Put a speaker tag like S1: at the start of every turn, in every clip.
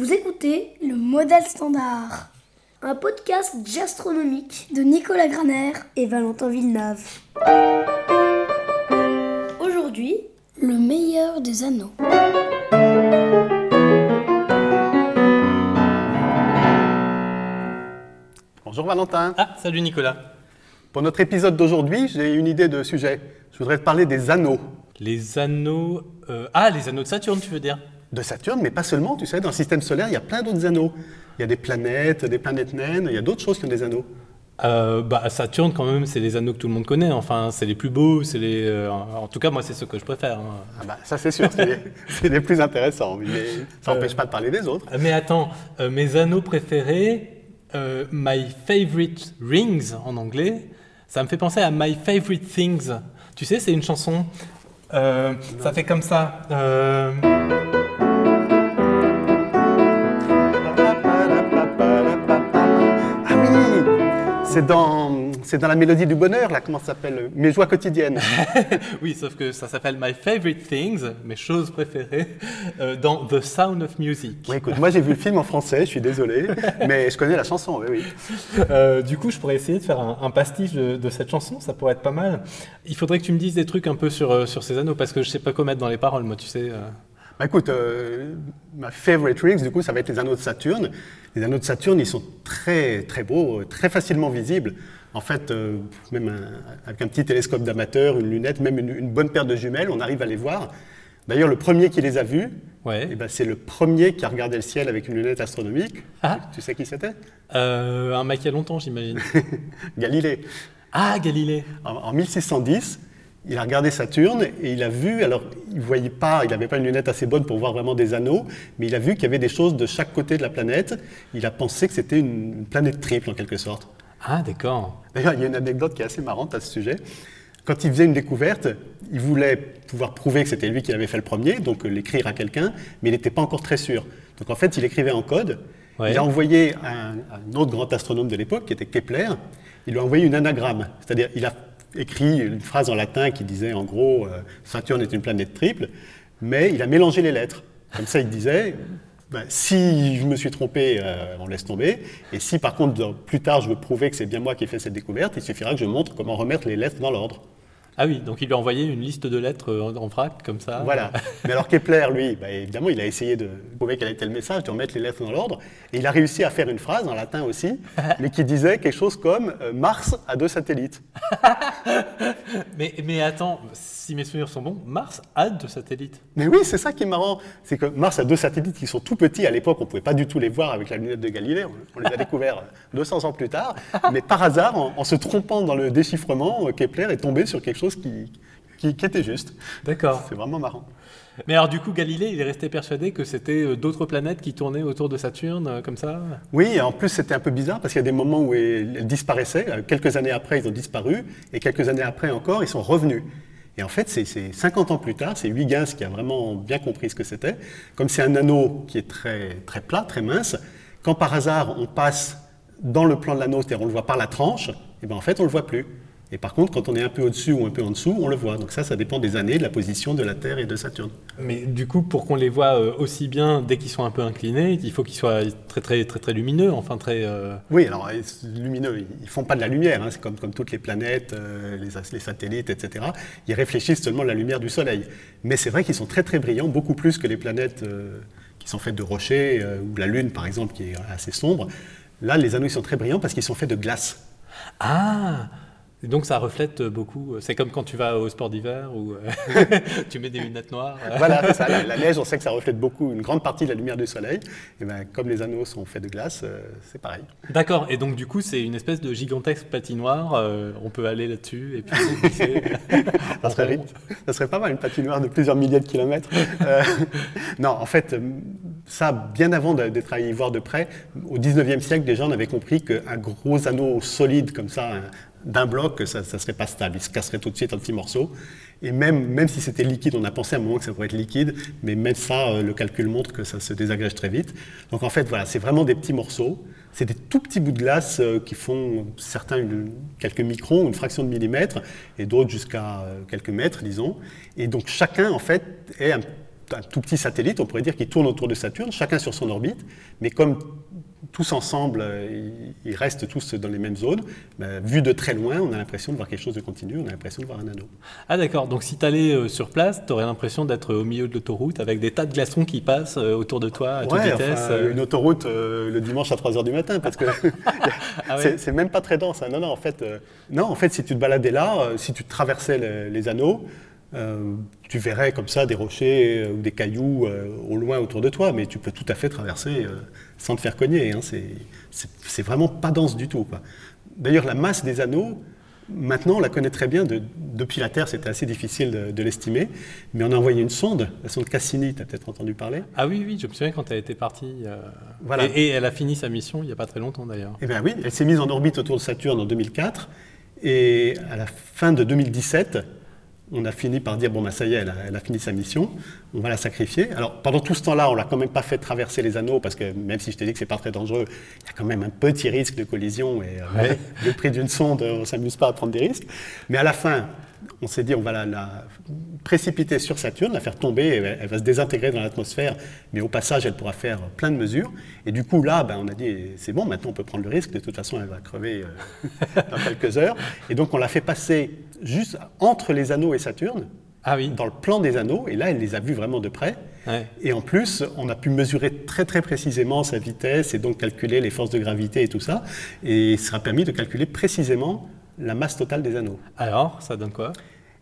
S1: Vous écoutez le modèle standard, un podcast gastronomique de Nicolas Graner et Valentin Villeneuve. Aujourd'hui, le meilleur des anneaux.
S2: Bonjour Valentin.
S3: Ah, salut Nicolas.
S2: Pour notre épisode d'aujourd'hui, j'ai une idée de sujet. Je voudrais te parler des anneaux.
S3: Les anneaux. euh, Ah, les anneaux de Saturne, tu veux dire?
S2: De Saturne, mais pas seulement, tu sais, dans le système solaire, il y a plein d'autres anneaux. Il y a des planètes, des planètes naines, il y a d'autres choses qui ont des anneaux.
S3: euh, Bah, Saturne, quand même, c'est les anneaux que tout le monde connaît. Enfin, c'est les plus beaux. C'est les. euh, en tout cas, moi, c'est ceux que je préfère. hein.
S2: Ah bah, ça c'est sûr, c'est les, plus intéressants, mais ça
S3: Euh.
S2: n'empêche pas de parler des autres.
S3: Euh, Mais attends, euh, mes anneaux préférés, euh, My Favorite Rings en anglais, ça me fait penser à My Favorite Things. Tu sais, c'est une chanson. euh, ça fait comme ça.
S2: C'est dans, c'est dans la mélodie du bonheur, là, comment ça s'appelle Mes joies quotidiennes.
S3: Oui, sauf que ça s'appelle My Favorite Things, mes choses préférées, euh, dans The Sound of Music.
S2: Oui, écoute, moi j'ai vu le film en français, je suis désolé, mais je connais la chanson, oui, oui.
S3: Euh, du coup, je pourrais essayer de faire un, un pastiche de, de cette chanson, ça pourrait être pas mal. Il faudrait que tu me dises des trucs un peu sur, euh, sur ces anneaux, parce que je sais pas quoi mettre dans les paroles, moi, tu sais. euh.
S2: Bah écoute, euh, ma favorite rings, du coup, ça va être les anneaux de Saturne. Les anneaux de Saturne, ils sont très très beaux, euh, très facilement visibles. En fait, euh, même un- avec un petit télescope d'amateur, une lunette, même une, une bonne paire de jumelles, on arrive à les voir. D'ailleurs, le premier qui les a vus,
S3: Ouais.
S2: eh ben, c'est le premier qui a regardé le ciel avec une lunette astronomique.
S3: Ah.
S2: Tu sais qui c'était?
S3: Euh, un mec il y a longtemps, j'imagine.
S2: Galilée.
S3: ah, Galilée
S2: En, en 1610, il a regardé Saturne et il a vu, alors il voyait pas, il n'avait pas une lunette assez bonne pour voir vraiment des anneaux, mais il a vu qu'il y avait des choses de chaque côté de la planète. Il a pensé que c'était une, planète triple en quelque sorte.
S3: Ah, d'accord.
S2: D'ailleurs, il y a une anecdote qui est assez marrante à ce sujet. Quand il faisait une découverte, il voulait pouvoir prouver que c'était lui qui l'avait fait le premier, donc euh, l'écrire à quelqu'un, mais il n'était pas encore très sûr. Donc en fait, il écrivait en code.
S3: Ouais.
S2: Il a envoyé à un, à un autre grand astronome de l'époque, qui était Kepler, il lui a envoyé une anagramme. C'est-à-dire, il a écrit une phrase en latin qui disait en gros euh, Saturne est une planète triple, mais il a mélangé les lettres. Comme ça, il disait ben, si je me suis trompé, euh, on laisse tomber. Et si par contre, plus tard, je veux prouver que c'est bien moi qui ai fait cette découverte, il suffira que je montre comment remettre les lettres dans l'ordre.
S3: Ah oui, donc il lui a envoyé une liste de lettres euh, en, en vrac, comme ça.
S2: Voilà. Mais alors Kepler, lui, ben, évidemment, il a essayé de prouver quel était le message, de remettre les lettres dans l'ordre. Et il a réussi à faire une phrase, en latin aussi, mais qui disait quelque chose comme euh, Mars a deux satellites.
S3: Mais, mais attends, si mes souvenirs sont bons, Mars a deux satellites.
S2: Mais oui, c'est ça qui est marrant. C'est que Mars a deux satellites qui sont tout petits. À l'époque, on ne pouvait pas du tout les voir avec la lunette de Galilée. On, les a découverts 200 ans plus tard. Mais par hasard, en, en se trompant dans le déchiffrement, euh, Kepler est tombé sur quelque chose qui, qui- qui était juste.
S3: D'accord.
S2: C'est vraiment marrant.
S3: Mais alors, du coup, Galilée, il est resté persuadé que c'était euh, d'autres planètes qui tournaient autour de Saturne, euh, comme ça?
S2: Oui, en plus, c'était un peu bizarre parce qu'il y a des moments où elles disparaissaient. Euh, Quelques années après, ils ont disparu. Et quelques années après encore, ils sont revenus. Et en fait, c'est c'est 50 ans plus tard, c'est Huygens qui a vraiment bien compris ce que c'était. Comme c'est un anneau qui est très, très plat, très mince, quand par hasard on passe dans le plan de l'anneau, c'est-à-dire on le voit par la tranche, et ben en fait on le voit plus. Et par contre, quand on est un peu au-dessus ou un peu en dessous, on le voit. Donc ça, ça dépend des années, de la position de la Terre et de Saturne.
S3: Mais du coup, pour qu'on les voit euh, aussi bien dès qu'ils sont un peu inclinés, il faut qu'ils soient très, très, très, très lumineux, enfin très. euh,
S2: Oui, alors euh, lumineux, ils- font pas de la lumière, hein, c'est comme, comme toutes les planètes, euh, les, satellites, etc. Ils réfléchissent seulement la lumière du Soleil. Mais c'est vrai qu'ils sont très très brillants, beaucoup plus que les planètes euh, qui sont faites de rochers, ou la Lune par exemple qui est assez sombre. Là, les anneaux ils sont très brillants parce qu'ils sont faits de glace.
S3: Ah Et donc ça reflète beaucoup. C'est comme quand tu vas au sport d'hiver où euh, tu mets des lunettes noires. euh.
S2: Voilà, ça, la, la neige, on sait que ça reflète beaucoup, une grande partie de la lumière du Soleil. Et ben, comme les anneaux sont faits de glace, euh, c'est pareil.
S3: D'accord. Et donc du coup, c'est une espèce de gigantesque patinoire. euh, on peut aller là-dessus et puis.
S2: Ça serait, ça serait pas mal, une patinoire de plusieurs milliers de kilomètres. Euh, non, en fait, euh, ça, bien avant d'être allé y voir de près, au 19e siècle, déjà, on avait compris qu'un gros anneau solide comme ça, un- d'un bloc, ça ne serait pas stable. Il se casserait tout de suite en petits morceaux. Et même, même si c'était liquide, on a pensé à un moment que ça pourrait être liquide, mais même ça, euh, le calcul montre que ça se désagrège très vite. Donc en fait, voilà, c'est vraiment des petits morceaux. C'est des tout petits bouts de glace euh, qui font certains quelques microns, une fraction de millimètre, et d'autres jusqu'à euh, quelques mètres, disons. Et donc chacun, en fait, est un un tout petit satellite, on pourrait dire, qui tourne autour de Saturne, chacun sur son orbite, mais comme tous ensemble, euh, ils restent tous dans les mêmes zones. Vu de très loin, on a l'impression de voir quelque chose de continu, on a l'impression de voir un anneau.
S3: Ah d'accord, donc si tu allais euh, sur place, tu aurais l'impression d'être au milieu de l'autoroute avec des tas de glaçons qui passent euh, autour de toi à toute vitesse.
S2: enfin, une autoroute euh, le dimanche à 3h du matin, parce que
S3: Ah ouais.
S2: c'est- même pas très dense. hein. Non, non, en fait, euh, non, en fait, si tu te baladais là, euh, si tu traversais le- les anneaux, euh, tu verrais comme ça des rochers euh, ou des cailloux euh, au loin autour de toi, mais tu peux tout à fait traverser sans te faire cogner. hein. C'est- vraiment pas dense du tout. D'ailleurs, la masse des anneaux, maintenant, on la connaît très bien. De- depuis la Terre, c'était assez difficile de, de l'estimer, mais on a envoyé une sonde, la sonde Cassini, tu as peut-être entendu parler.
S3: Ah oui, oui, je me souviens quand elle était partie.
S2: Voilà.
S3: Et, et elle a fini sa mission il n'y a pas très longtemps d'ailleurs.
S2: Eh bien oui, elle s'est mise en orbite autour de Saturne en 2004. Et à la fin de 2017, on a fini par dire, bon, ben, ça y est, elle a, elle a fini sa mission, on va la sacrifier. Alors pendant tout ce temps-là, on l'a quand même pas fait traverser les anneaux, parce que même si je te dis que c'est pas très dangereux, il y a quand même un petit risque de collision. Et euh,
S3: Ouais.
S2: le prix d'une sonde, on s'amuse pas à prendre des risques. Mais à la fin, on s'est dit, on va la, la précipiter sur Saturne, la faire tomber, et elle, va se désintégrer dans l'atmosphère, mais au passage, elle pourra faire plein de mesures. Et du coup, là, ben, on a dit, c'est bon, maintenant on peut prendre le risque, de toute façon, elle va crever euh, dans quelques heures. Et donc, on l'a fait passer juste entre les anneaux et Saturne,
S3: Ah oui.
S2: dans le plan des anneaux, et là, elle les a vus vraiment de près.
S3: Ouais.
S2: Et en plus, on a pu mesurer très très précisément sa vitesse et donc calculer les forces de gravité et tout ça. Et il sera permis de calculer précisément la masse totale des anneaux.
S3: Alors, ça donne quoi?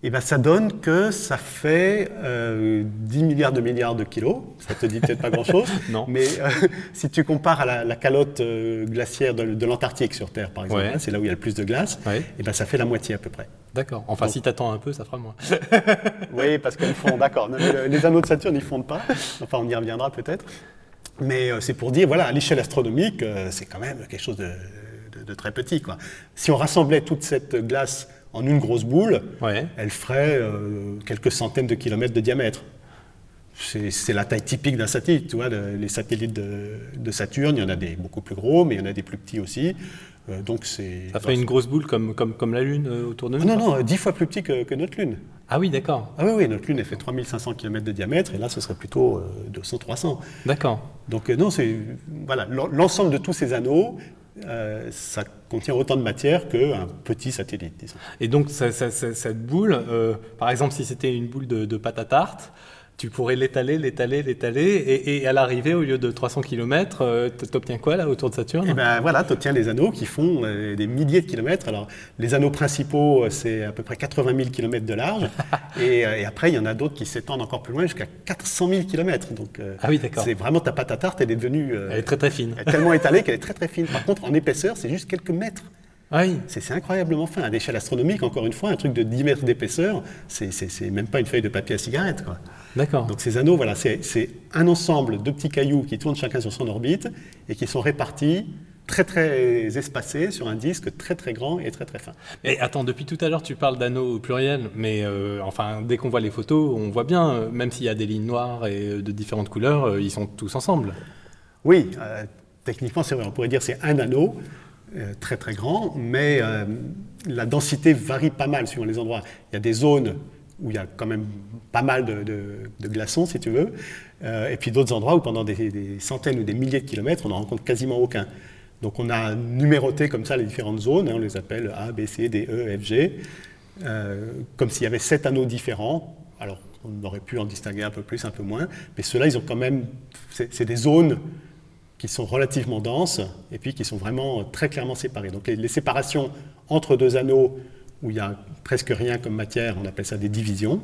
S2: Et bien ça donne que ça fait euh, 10 milliards de milliards de kilos. Ça te dit peut-être pas grand-chose.
S3: Non.
S2: Mais euh, si tu compares à la, la calotte euh, glaciaire de, de l'Antarctique sur Terre, par exemple,
S3: Ouais.
S2: hein, c'est là où il y a le plus de glace,
S3: Ouais.
S2: et ben ça fait la moitié à peu près.
S3: D'accord. Enfin, si t'attends un peu, ça fera moins.
S2: Oui, parce qu'ils fondent, d'accord. Le- Les anneaux de Saturne, ils fondent pas. Enfin, on y reviendra peut-être. Mais euh, c'est pour dire, voilà, à l'échelle astronomique, c'est quand même quelque chose de, de- de très petit. Quoi. Si on rassemblait toute cette glace en une grosse boule,
S3: Ouais.
S2: elle ferait euh, quelques centaines de kilomètres de diamètre. C'est la taille typique d'un satellite. Tu vois, le- les satellites de, de Saturne, il y en a des beaucoup plus gros, mais il y en a des plus petits aussi. Euh, donc c'est.
S3: Ça fait une grosse boule comme, comme, comme la Lune euh, autour de nous
S2: Ah, non, non, dix fois plus petit que, que notre Lune.
S3: Ah oui, d'accord.
S2: Ah oui, oui, notre Lune, elle fait 3500 km de diamètre, et là, ce serait plutôt 200-300.
S3: D'accord.
S2: Donc non, c'est voilà, l'en- l'ensemble de tous ces anneaux, euh, ça contient autant de matière qu'un petit satellite.
S3: Et donc, cette boule, euh, par exemple, si c'était une boule de, de pâte à tarte, tu pourrais l'étaler, l'étaler, l'étaler, et, et à l'arrivée, au lieu de 300 km, tu obtiens quoi là autour de Saturne?
S2: Et ben voilà, tu obtiens les anneaux qui font euh, des milliers de kilomètres. Alors, les anneaux principaux, euh, c'est à peu près 80 000 kilomètres de large, et, euh, et après, il y en a d'autres qui s'étendent encore plus loin, jusqu'à 400 000 kilomètres. Donc, euh,
S3: Ah oui, d'accord.
S2: c'est vraiment ta pâte à tarte, elle est devenue euh,
S3: Elle est très très fine.
S2: elle est tellement étalée qu'elle est très très fine. Par contre, en épaisseur, c'est juste quelques mètres.
S3: Ah oui.
S2: C'est incroyablement fin. À l'échelle astronomique, encore une fois, un truc de 10 mètres d'épaisseur, c'est même pas une feuille de papier à cigarette. Quoi.
S3: D'accord.
S2: Donc ces anneaux, voilà, c'est un ensemble de petits cailloux qui tournent chacun sur son orbite et qui sont répartis très très espacés sur un disque très très grand et très très fin.
S3: Et attends, depuis tout à l'heure, tu parles d'anneaux au pluriel, mais euh, enfin, dès qu'on voit les photos, on voit bien, euh, même s'il y a des lignes noires et euh, de différentes couleurs, ils sont tous ensemble.
S2: Oui, euh, techniquement, c'est vrai, on pourrait dire c'est un anneau euh, très très grand, mais la densité varie pas mal suivant les endroits. Il y a des zones où il y a quand même pas mal de, glaçons, si tu veux, euh, et puis d'autres endroits où pendant des, centaines ou des milliers de kilomètres, on n'en rencontre quasiment aucun. Donc on a numéroté comme ça les différentes zones, hein, on les appelle A, B, C, D, E, F, G, euh, comme s'il y avait sept anneaux différents. Alors on aurait pu en distinguer un peu plus, un peu moins, mais ceux-là, ils ont quand même, c'est des zones qui sont relativement denses et puis qui sont vraiment très clairement séparées. Donc les séparations entre deux anneaux où il y a presque rien comme matière, on appelle ça des divisions.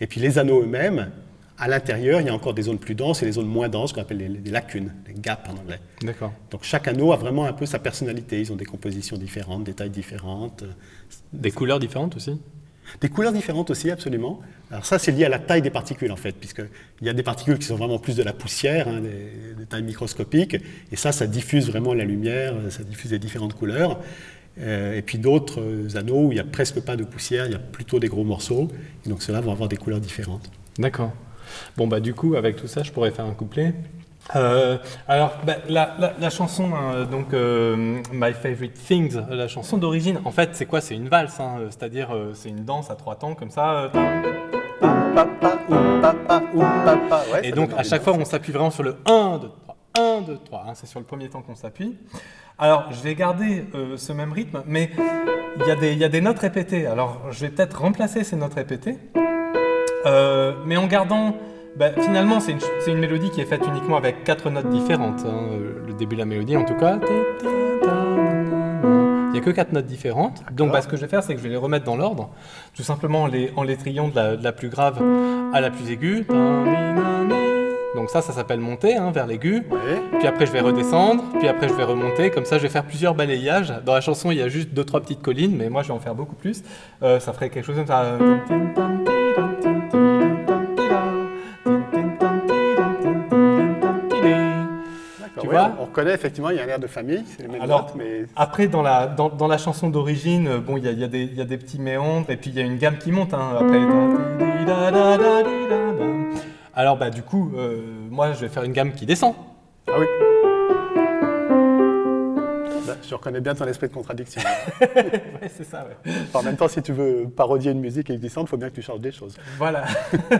S2: Et puis les anneaux eux-mêmes, à l'intérieur, il y a encore des zones plus denses et des zones moins denses qu'on appelle les, les lacunes, les gaps en anglais.
S3: D'accord.
S2: Donc chaque anneau a vraiment un peu sa personnalité. Ils ont des compositions différentes, des tailles différentes,
S3: Des couleurs différentes aussi?
S2: Des couleurs différentes aussi, absolument. Alors ça, c'est lié à la taille des particules, en fait, puisqu'il y a des particules qui sont vraiment plus de la poussière, hein, des, des tailles microscopiques, et ça, ça diffuse vraiment la lumière, ça diffuse les différentes couleurs. Euh, et puis d'autres euh, anneaux où il n'y a presque pas de poussière, il y a plutôt des gros morceaux, et donc ceux-là vont avoir des couleurs différentes.
S3: D'accord. Bon, bah, du coup, avec tout ça, je pourrais faire un couplet. Euh, alors, bah, la, la- la chanson, hein, donc euh, My Favorite Things, la chanson d'origine, en fait, c'est quoi? C'est une valse, hein, c'est-à-dire euh, c'est une danse à trois temps comme ça. euh.
S2: Ouais,
S3: Et
S2: ça
S3: donc à chaque fois, on s'appuie vraiment sur le 1, 2, 3. 1, 2, 3. hein, c'est sur le premier temps qu'on s'appuie. Alors, je vais garder euh, ce même rythme, mais il y, a des- notes répétées. Alors, je vais peut-être remplacer ces notes répétées, euh, mais en gardant. bah, finalement, c'est une, mélodie qui est faite uniquement avec quatre notes différentes. hein, euh, le début de la mélodie, en tout cas. Il n'y a que quatre notes différentes. Donc, bah, ce que je vais faire, c'est que je vais les remettre dans l'ordre, tout simplement en les, triant de la plus grave à la plus aiguë. Donc ça, ça s'appelle monter hein, vers l'aigu.
S2: Ouais.
S3: Puis après, je vais redescendre. Puis après, je vais remonter. Comme ça, je vais faire plusieurs balayages. Dans la chanson, il y a juste deux, trois petites collines, mais moi, je vais en faire beaucoup plus. Euh, ça ferait quelque chose comme ça. Tu vois
S2: on reconnaît effectivement, il y a un air de famille, c'est les mêmes
S3: Alors,
S2: notes, mais
S3: Après, dans la, dans, dans la chanson d'origine, euh, bon, il y a, y a y a des petits méandres et puis il y a une gamme qui monte. hein, après. Alors, bah, du coup, euh, moi, je vais faire une gamme qui descend.
S2: ah oui. Là, je reconnais bien ton esprit de contradiction.
S3: Ouais, c'est ça, ouais.
S2: en même temps, si tu veux parodier une musique existante, il faut bien que tu changes des choses.
S3: Voilà.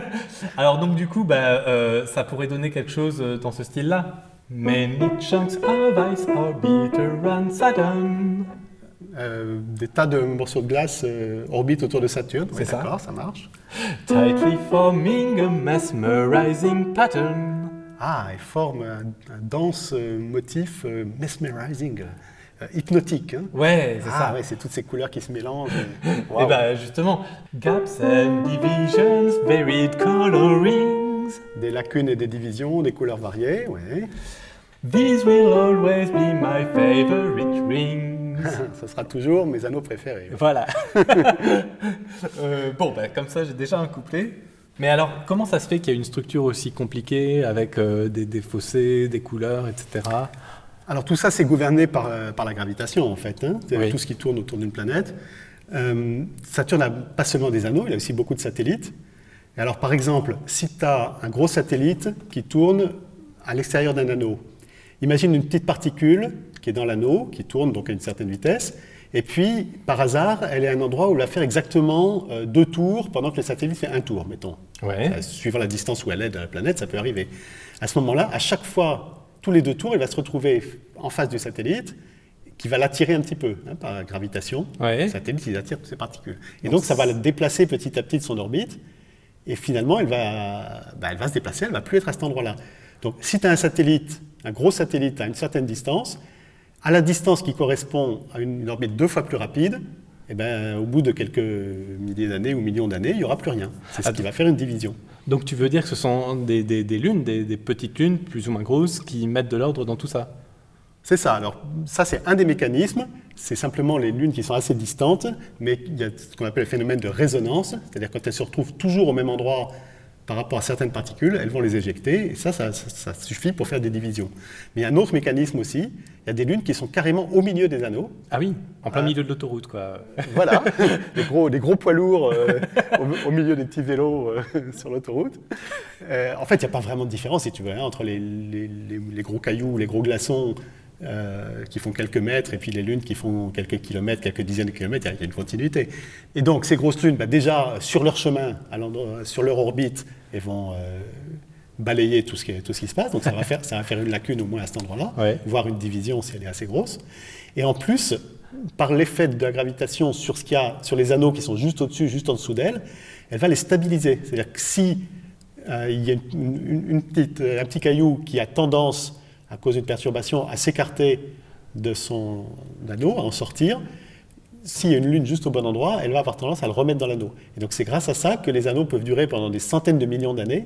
S3: Alors donc du coup, bah, euh, ça pourrait donner quelque chose euh, dans ce style-là. Many chunks of ice orbit around Saturn.
S2: Euh, des tas de morceaux de glace euh, orbitent autour de Saturne.
S3: C'est
S2: Ouais,
S3: ça.
S2: D'accord, ça marche.
S3: Tightly forming a mesmerizing pattern.
S2: Ah, et forme un, un dense euh, motif euh, mesmerizing, euh, hypnotique. hein.
S3: Ouais, c'est
S2: Ah
S3: ça.
S2: ouais, c'est toutes ces couleurs qui se mélangent. et-
S3: Et
S2: Waouh.
S3: bah justement, gaps and divisions, varied colorings.
S2: Des lacunes et des divisions, des couleurs variées. Ouais.
S3: These will always be my favorite rings.
S2: ça sera toujours mes anneaux préférés.
S3: Voilà. Euh, bon, bah, comme ça, j'ai déjà un couplet. Mais alors, comment ça se fait qu'il y a une structure aussi compliquée avec euh, des, des fossés, des couleurs, etc.
S2: Alors tout ça, c'est gouverné par, euh, par la gravitation, en fait. hein.
S3: Oui.
S2: Tout ce qui tourne autour d'une planète. Saturne n'a pas seulement des anneaux, il a aussi beaucoup de satellites. Et alors, par exemple, si tu as un gros satellite qui tourne à l'extérieur d'un anneau, imagine une petite particule qui est dans l'anneau, qui tourne donc à une certaine vitesse, et puis, par hasard, elle est à un endroit où elle va faire exactement euh, deux tours pendant que le satellite fait un tour, mettons.
S3: Ouais.
S2: Euh, Suivant la distance où elle est de la planète, ça peut arriver. À ce moment-là, à chaque fois, tous les deux tours, elle va se retrouver en face du satellite, qui va l'attirer un petit peu hein, par gravitation.
S3: Ouais.
S2: Le satellite, il attire toutes ces particules. Et donc, ça va la déplacer petit à petit de son orbite. Et finalement, elle va, bah, elle va se déplacer, elle ne va plus être à cet endroit-là. Donc, si tu as un satellite, un gros satellite à une certaine distance, à la distance qui correspond à une, orbite deux fois plus rapide, eh ben, au bout de quelques milliers d'années ou millions d'années, il n'y aura plus rien. C'est ce qui va faire une division.
S3: Donc tu veux dire que ce sont des, des- des lunes, des, des petites lunes plus ou moins grosses qui mettent de l'ordre dans tout ça?
S2: C'est ça. Alors, ça, c'est un des mécanismes. C'est simplement les lunes qui sont assez distantes, mais il y a ce qu'on appelle le phénomène de résonance, c'est-à-dire quand elles se retrouvent toujours au même endroit par rapport à certaines particules, elles vont les éjecter, et ça, ça, ça- ça suffit pour faire des divisions. Mais il y a un autre mécanisme aussi. Il y a des lunes qui sont carrément au milieu des anneaux.
S3: Ah oui, en plein
S2: Ah.
S3: milieu de l'autoroute quoi.
S2: Voilà, des gros, des gros poids lourds euh, au, au milieu des petits vélos euh, sur l'autoroute. Euh, en fait, il n'y a pas vraiment de différence, si tu veux, hein, entre les, les- les- les gros cailloux, les gros glaçons euh, qui font quelques mètres et puis les lunes qui font quelques kilomètres, quelques dizaines de kilomètres, il y a- une continuité. Et donc, ces grosses lunes, bah, déjà, sur leur chemin, à sur leur orbite, elles vont euh, balayer tout ce, qui, tout ce qui se passe. Donc, ça va, faire, ça va faire une lacune au moins à cet endroit-là,
S3: Ouais.
S2: voire une division si elle est assez grosse. Et en plus, par l'effet de la gravitation sur, ce qu'il y a, sur les anneaux qui sont juste au-dessus, juste en dessous d'elle, elle va les stabiliser. C'est-à-dire que si euh, il y a une- une- une petite, un petit caillou qui a tendance, à cause d'une perturbation, à s'écarter de son anneau, à en sortir, s'il y a une lune juste au bon endroit, elle va avoir tendance à le remettre dans l'anneau. Et donc c'est grâce à ça que les anneaux peuvent durer pendant des centaines de millions d'années,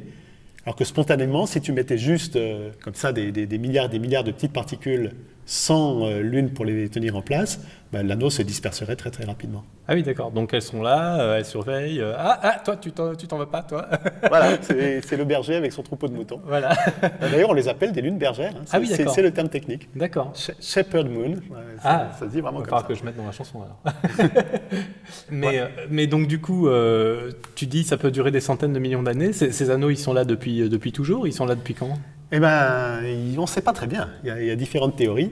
S2: alors que spontanément, si tu mettais juste euh, comme ça des, des- des milliards des milliards de petites particules sans euh, lune pour les tenir en place, ben, l'anneau se disperserait très très rapidement.
S3: Ah oui d'accord, donc elles sont là, euh, elles surveillent. euh, ah, ah, toi tu t'en, tu t'en vas pas toi
S2: Voilà, c'est le berger avec son troupeau de moutons.
S3: Voilà,
S2: D'ailleurs, on les appelle des lunes bergères. hein. C'est
S3: Ah oui, d'accord.
S2: c'est le terme technique.
S3: d'accord.
S2: Sh- Shepherd Moon, ouais,
S3: Ah,
S2: ça se dit vraiment
S3: Il
S2: comme ça.
S3: que je mette dans la chanson alors. mais, euh, mais donc du coup, euh, tu dis ça peut durer des centaines de millions d'années. Ces, ces anneaux, ils sont là depuis, depuis toujours? Ils sont là depuis quand?
S2: Eh ben, il- on ne sait pas très bien. Il y, a, il y a différentes théories.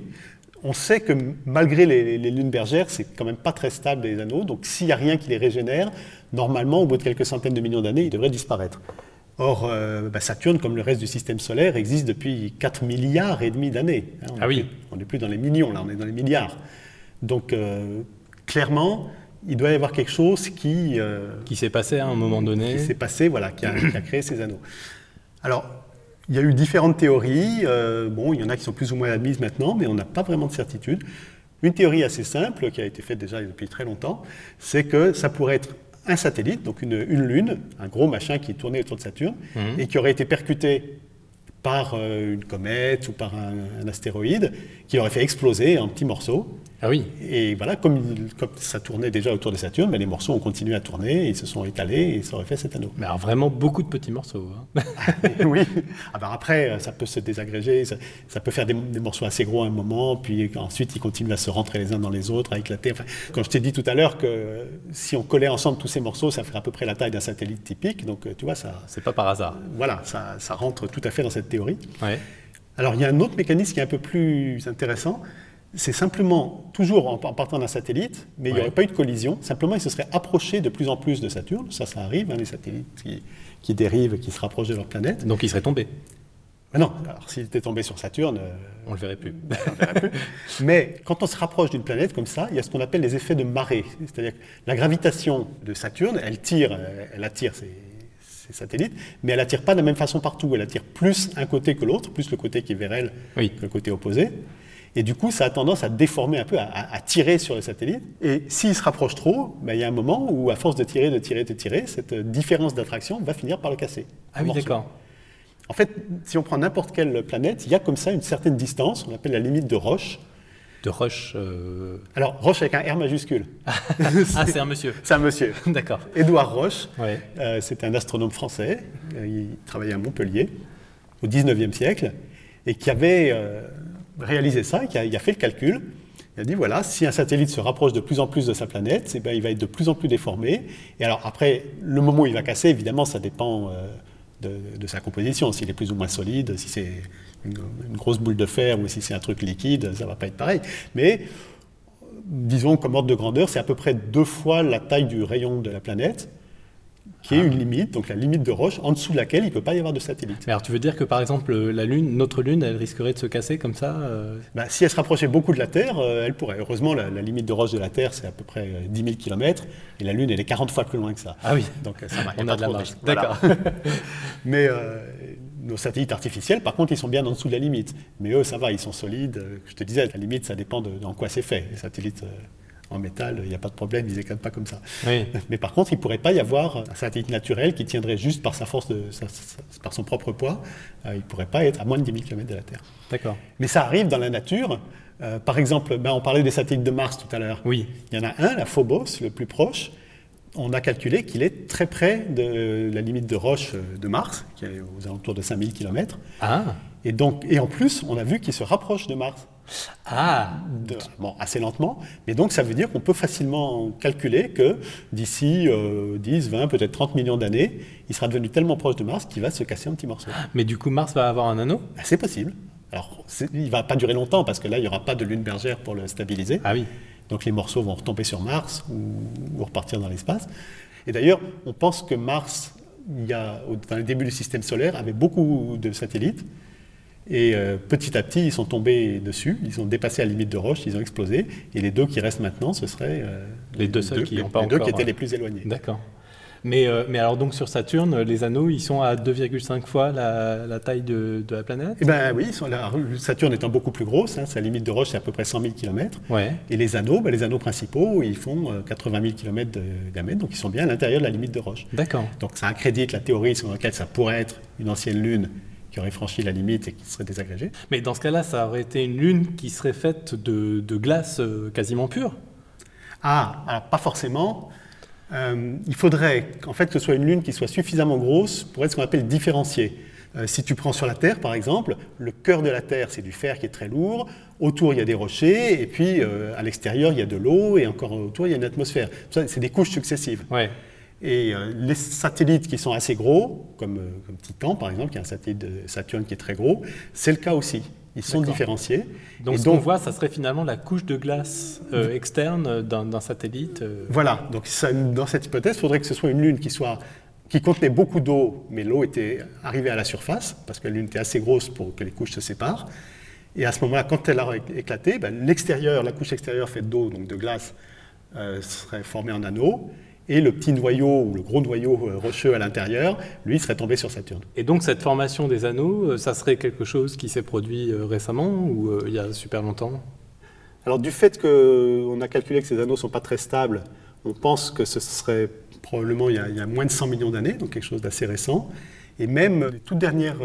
S2: On sait que malgré les, les lunes bergères, c'est quand même pas très stable les anneaux. Donc s'il n'y a rien qui les régénère, normalement, au bout de quelques centaines de millions d'années, ils devraient disparaître. Or, euh, bah, Saturne, comme le reste du système solaire, existe depuis 4 milliards et demi d'années. Hein,
S3: Ah oui.
S2: plus- on n'est plus dans les millions, là, on est dans les milliards. Donc, euh, clairement, il doit y avoir quelque chose qui, euh,
S3: Qui s'est passé à un moment donné.
S2: qui s'est passé, voilà, qui a, qui a créé ces anneaux. Alors, il y a eu différentes théories. euh, bon, il y en a qui sont plus ou moins admises maintenant, mais on n'a pas vraiment de certitude. Une théorie assez simple, qui a été faite déjà depuis très longtemps, c'est que ça pourrait être un satellite, donc une, une lune, un gros machin qui tournait autour de Saturne,
S3: Mhm.
S2: et qui aurait été percuté par euh, une comète ou par un, un astéroïde, qui aurait fait exploser en petits morceaux.
S3: Ah oui.
S2: Et voilà, comme, ça tournait déjà autour de Saturne, ben, les morceaux ont continué à tourner, ils se sont étalés et ça aurait fait cet anneau.
S3: Mais alors vraiment beaucoup de petits morceaux. hein.
S2: oui. Ah ben après, euh, ça peut se désagréger, ça, ça peut faire des, des morceaux assez gros à un moment, puis ensuite ils continuent à se rentrer les uns dans les autres, à éclater. Enfin, quand je t'ai dit tout à l'heure que euh, si on collait ensemble tous ces morceaux, ça ferait à peu près la taille d'un satellite typique, donc euh, tu vois, ça,
S3: C'est pas par hasard.
S2: voilà, ça, ça rentre tout à fait dans cette théorie.
S3: Ouais.
S2: Alors, il y a un autre mécanisme qui est un peu plus intéressant. C'est simplement, toujours en, partant d'un satellite, mais il n'y
S3: Ouais.
S2: aurait pas eu de collision. Simplement, il se serait approché de plus en plus de Saturne. Ça, ça arrive, hein, les satellites qui, qui dérivent, qui se rapprochent de leur planète.
S3: Donc il serait tombé.
S2: Mais non, alors s'il était tombé sur Saturne, euh,
S3: On le verrait plus.
S2: mais quand on se rapproche d'une planète comme ça, il y a ce qu'on appelle les effets de marée. C'est-à-dire que la gravitation de Saturne, elle tire, euh, elle attire ses, ses satellites, mais elle attire pas de la même façon partout. Elle attire plus un côté que l'autre, plus le côté qui est vers elle
S3: Oui.
S2: que le côté opposé. Et du coup, ça a tendance à déformer un peu, à, tirer sur le satellite. Et s'il se rapproche trop, ben, il y a un moment où, à force de tirer, de tirer, de tirer, cette euh, différence d'attraction va finir par le casser.
S3: Ah oui, d'accord.
S2: En fait, si on prend n'importe quelle planète, il y a comme ça une certaine distance, on appelle la limite de Roche.
S3: De Roche. euh,
S2: Alors, Roche avec un R majuscule.
S3: Ah, c'est un monsieur.
S2: C'est un monsieur.
S3: D'accord.
S2: Édouard Roche,
S3: Ouais.
S2: euh, c'est un astronome français, euh, il travaillait à Montpellier au 19e siècle, et qui avait réalisé ça, il a fait le calcul. Il a dit voilà, si un satellite se rapproche de plus en plus de sa planète, eh ben, il va être de plus en plus déformé. Et alors après, le moment où il va casser, évidemment, ça dépend euh, de, sa composition. S'il est plus ou moins solide, si c'est une, grosse boule de fer ou si c'est un truc liquide, ça va pas être pareil. Mais disons comme ordre de grandeur, c'est à peu près deux fois la taille du rayon de la planète, qui est une limite, donc la limite de Roche, en dessous de laquelle il ne peut pas y avoir de satellite.
S3: Mais alors tu veux dire que par exemple la Lune, notre Lune, elle risquerait de se casser comme ça euh,
S2: Bah, si elle se rapprochait beaucoup de la Terre, euh, elle pourrait. Heureusement, la, la limite de Roche de la Terre, c'est à peu près euh, 10 000 km, et la Lune, elle est 40 fois plus loin que ça.
S3: Ah oui.
S2: Donc ça va,
S3: On a de la marge.
S2: Voilà.
S3: D'accord.
S2: Mais euh, nos satellites artificiels, par contre, ils sont bien en dessous de la limite. Mais eux, ça va, ils sont solides. Je te disais, la limite, ça dépend de dans quoi c'est fait. Les satellites en métal, il n'y a pas de problème, ils éclatent pas comme ça.
S3: Oui.
S2: Mais par contre, il ne pourrait pas y avoir un satellite naturel qui tiendrait juste par sa force, de, sa- sa- par son propre poids. Euh, il ne pourrait pas être à moins de 10 000 km de la Terre.
S3: D'accord.
S2: Mais ça arrive dans la nature. Euh, par exemple, ben, on parlait des satellites de Mars tout à l'heure.
S3: Oui.
S2: Il y en a un, la Phobos, le plus proche. On a calculé qu'il est très près de la limite de Roche euh, de Mars, qui est aux alentours de 5000 km.
S3: Ah.
S2: Et, donc, et en plus, on a vu qu'il se rapproche de Mars.
S3: Ah.
S2: De- bon, assez lentement. Mais donc, ça veut dire qu'on peut facilement calculer que d'ici euh, 10, 20, peut-être 30 millions d'années, il sera devenu tellement proche de Mars qu'il va se casser en petits morceaux.
S3: Mais du coup Mars va avoir un anneau?
S2: Ben, C'est possible. Alors, il ne va pas durer longtemps parce que là, il n'y aura pas de lune bergère pour le stabiliser.
S3: Ah oui.
S2: Donc les morceaux vont retomber sur Mars ou, ou repartir dans l'espace. Et d'ailleurs, on pense que Mars, il y a, dans le début du système solaire, avait beaucoup de satellites. Et euh, petit à petit, ils sont tombés dessus, ils ont dépassé la limite de Roche, ils ont explosé. Et les deux qui restent maintenant, ce seraient euh,
S3: Les deux seuls qui
S2: les-
S3: n'ont pas
S2: les deux
S3: encore,
S2: qui étaient
S3: ouais.
S2: les plus éloignés.
S3: D'accord. Mais, euh, mais alors donc sur Saturne, les anneaux, ils sont à 2,5 fois la, la taille de, de la planète?
S2: Eh ben oui, sont là. Saturne étant beaucoup plus grosse, hein, sa limite de Roche c'est à peu près 100 000 km.
S3: Ouais.
S2: Et les anneaux, ben, les anneaux principaux, ils font euh, 80 000 km de diamètre, donc ils sont bien à l'intérieur de la limite de Roche.
S3: D'accord.
S2: Donc ça accrédite la théorie selon laquelle ça pourrait être une ancienne Lune qui aurait franchi la limite et qui serait désagrégée.
S3: Mais dans ce cas-là, ça aurait été une lune qui serait faite de, de glace euh, quasiment pure.
S2: Ah, alors pas forcément. Euh, il faudrait en fait que ce soit une Lune qui soit suffisamment grosse pour être ce qu'on appelle différenciée. Euh, si tu prends sur la Terre, par exemple, le cœur de la Terre, c'est du fer qui est très lourd. Autour, il y a des rochers, et puis euh, à l'extérieur, il y a de l'eau, et encore autour, il y a une atmosphère. C'est des couches successives.
S3: Ouais.
S2: Et euh, les satellites qui sont assez gros, comme, euh, comme Titan par exemple, qui est un satellite de Saturne qui est très gros, c'est le cas aussi. Ils sont différenciés.
S3: Donc
S2: Et
S3: ce qu'on voit, ça serait finalement la couche de glace euh, externe d'un d'un satellite. euh.
S2: Voilà, donc ça- dans cette hypothèse, il faudrait que ce soit une Lune qui soit qui contenait beaucoup d'eau, mais l'eau était arrivée à la surface, parce que la Lune était assez grosse pour que les couches se séparent. Et à ce moment-là, quand elle a éclaté, ben, l'extérieur, la couche extérieure faite d'eau, donc de glace, euh, serait formée en anneau, et le petit noyau ou le gros noyau euh, rocheux à l'intérieur, lui, serait tombé sur Saturne.
S3: Et donc cette formation des anneaux, euh, ça serait quelque chose qui s'est produit récemment ou il y a super longtemps?
S2: Alors du fait qu'on a calculé que ces anneaux ne sont pas très stables, on pense que ce serait probablement il y a, moins de 100 millions d'années, donc quelque chose d'assez récent. Et même les toutes dernières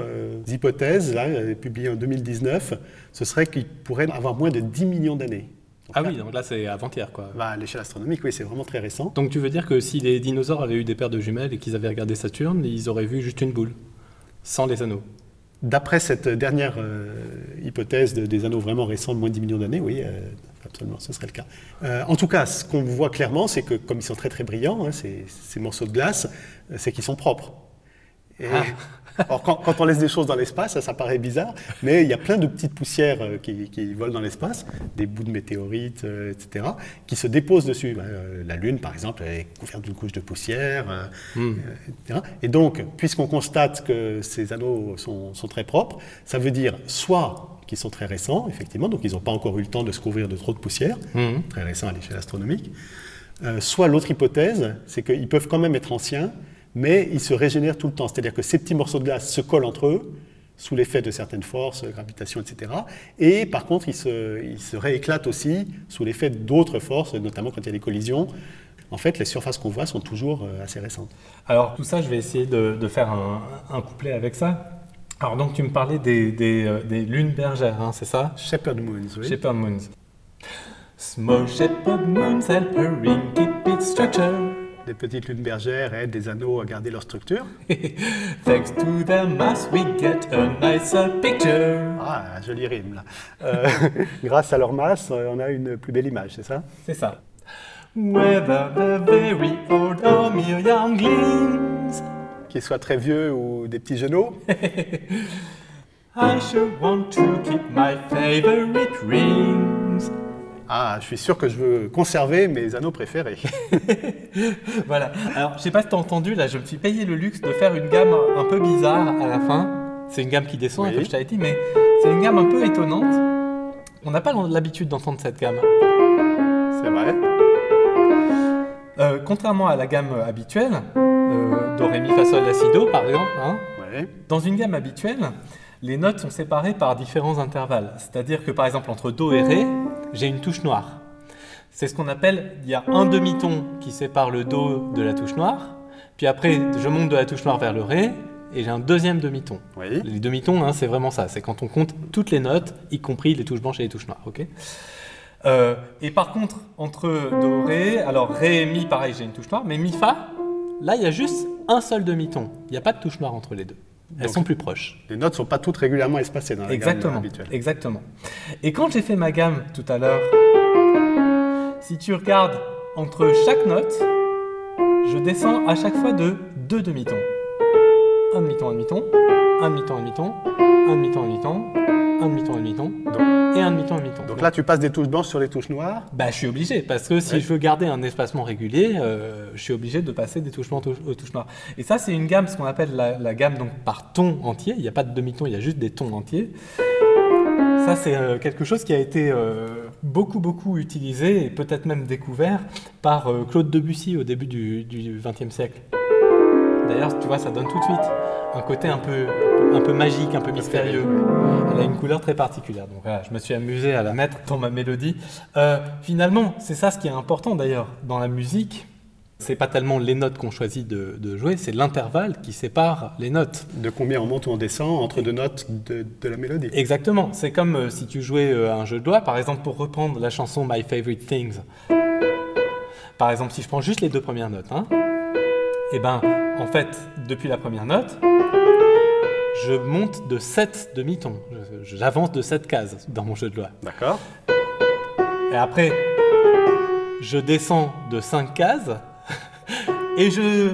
S2: hypothèses, là, publiées en 2019, ce serait qu'il pourrait avoir moins de 10 millions d'années.
S3: Ah oui, donc là c'est avant-hier quoi.
S2: Bah, à l'échelle astronomique, oui, c'est vraiment très récent.
S3: Donc tu veux dire que si les dinosaures avaient eu des paires de jumelles et qu'ils avaient regardé Saturne, ils auraient vu juste une boule, sans les anneaux
S2: D'après cette dernière euh, hypothèse des anneaux vraiment récents de moins de 10 millions d'années, oui, euh, absolument, ce serait le cas. Euh, en tout cas, ce qu'on voit clairement, c'est que comme ils sont très très brillants, hein, ces, ces, morceaux de glace, c'est qu'ils sont propres. Et, ah. Alors, quand, on laisse des choses dans l'espace, ça, paraît bizarre, mais il y a plein de petites poussières euh, qui, volent dans l'espace, des bouts de météorites, euh, etc., qui se déposent dessus. Bah, euh, la Lune, par exemple, est couverte d'une couche de poussière, hmm. etc. Et donc, puisqu'on constate que ces anneaux sont, très propres, ça veut dire soit qu'ils sont très récents, effectivement, donc ils n'ont pas encore eu le temps de se couvrir de trop de poussière, hmm. très récents à l'échelle astronomique, soit l'autre hypothèse, c'est qu'ils peuvent quand même être anciens, mais ils se régénèrent tout le temps. C'est-à-dire que ces petits morceaux de glace se collent entre eux, sous l'effet de certaines forces, gravitation, etc. Et par contre, ils se, rééclatent aussi sous l'effet d'autres forces, notamment quand il y a des collisions. En fait, les surfaces qu'on voit sont toujours euh, assez récentes.
S3: Alors tout ça, je vais essayer de, faire un, couplet avec ça. Alors donc tu me parlais des, euh, lunes bergères, hein, c'est ça?
S2: Shepherd Moons, oui.
S3: Shepherd Moons. Small shepherd moons helpering keep its structure
S2: des petites lunes bergères aident des anneaux à garder leur structure.
S3: Thanks to their mass, we get a nicer picture.
S2: Ah, jolie rime là. Euh, grâce à leur masse, on a une plus belle image, c'est ça?
S3: C'est ça. Whether the very old or mere younglings.
S2: Qu'ils soient très vieux ou des petits genoux.
S3: I should want to keep my favorite rings.
S2: Ah, je suis sûr que je veux conserver mes anneaux préférés.
S3: voilà. Alors, je sais pas si tu as entendu, là, je me suis payé le luxe de faire une gamme un peu bizarre à la fin. C'est une gamme qui descend, hein, comme je t'avais dit, mais c'est une gamme un peu étonnante. On n'a pas l'habitude d'entendre cette gamme.
S2: C'est vrai.
S3: Euh, contrairement à la gamme habituelle, euh, Do, Ré, Mi, Fa, Sol, La, Si, Do, par exemple, hein, dans une gamme habituelle, les notes sont séparées par différents intervalles. C'est-à-dire que par exemple entre Do et Ré, j'ai une touche noire. C'est ce qu'on appelle, il y a un demi-ton qui sépare le Do de la touche noire, puis après je monte de la touche noire vers le Ré, et j'ai un deuxième demi-ton. Les demi-tons, hein, c'est vraiment ça, c'est quand on compte toutes les notes, y compris les touches blanches et les touches noires. ok euh, et par contre, entre Do, Ré, alors Ré et Mi, pareil, j'ai une touche noire, mais Mi, Fa, là, il y a juste un seul demi-ton. Il n'y a pas de touche noire entre les deux. Elles sont plus proches.
S2: Les notes ne sont pas toutes régulièrement espacées dans la
S3: exactement,
S2: gamme habituelle.
S3: Exactement. Et quand j'ai fait ma gamme tout à l'heure, si tu regardes entre chaque note, je descends à chaque fois de deux demi-tons. Un demi-ton, un demi-ton, un demi-ton, un demi-ton, un demi-ton, un demi-ton, un demi-ton, un demi-ton, et un demi-ton, un demi-ton.
S2: Donc là, tu passes des touches blanches sur les touches noires
S3: Bah, je suis obligé, parce que si je veux garder un espacement régulier, euh, je suis obligé de passer des touches blanches aux touches noires. Et ça, c'est une gamme, ce qu'on appelle la, gamme donc, par ton entier. Il n'y a pas de demi-ton, il y a juste des tons entiers. Ça, c'est euh, quelque chose qui a été euh, beaucoup, beaucoup utilisé et peut-être même découvert par Claude Debussy au début du XXe siècle. D'ailleurs, tu vois, ça donne tout de suite un côté un peu, un peu magique, un peu mystérieux. Elle a une couleur très particulière. Donc voilà, je me suis amusé à la mettre dans ma mélodie. Euh, finalement, c'est ça ce qui est important d'ailleurs dans la musique. C'est pas tellement les notes qu'on choisit de, jouer, c'est l'intervalle qui sépare les notes.
S2: De combien on monte ou on descend entre deux notes de, la mélodie.
S3: Exactement. C'est comme euh, si tu jouais euh, un jeu de doigts, par exemple pour reprendre la chanson My Favorite Things. Par exemple, si je prends juste les deux premières notes, hein, et eh ben, en fait, depuis la première note, je monte de 7 demi-tons. J'avance de 7 cases dans mon jeu de loi.
S2: D'accord.
S3: Et après, je descends de 5 cases et je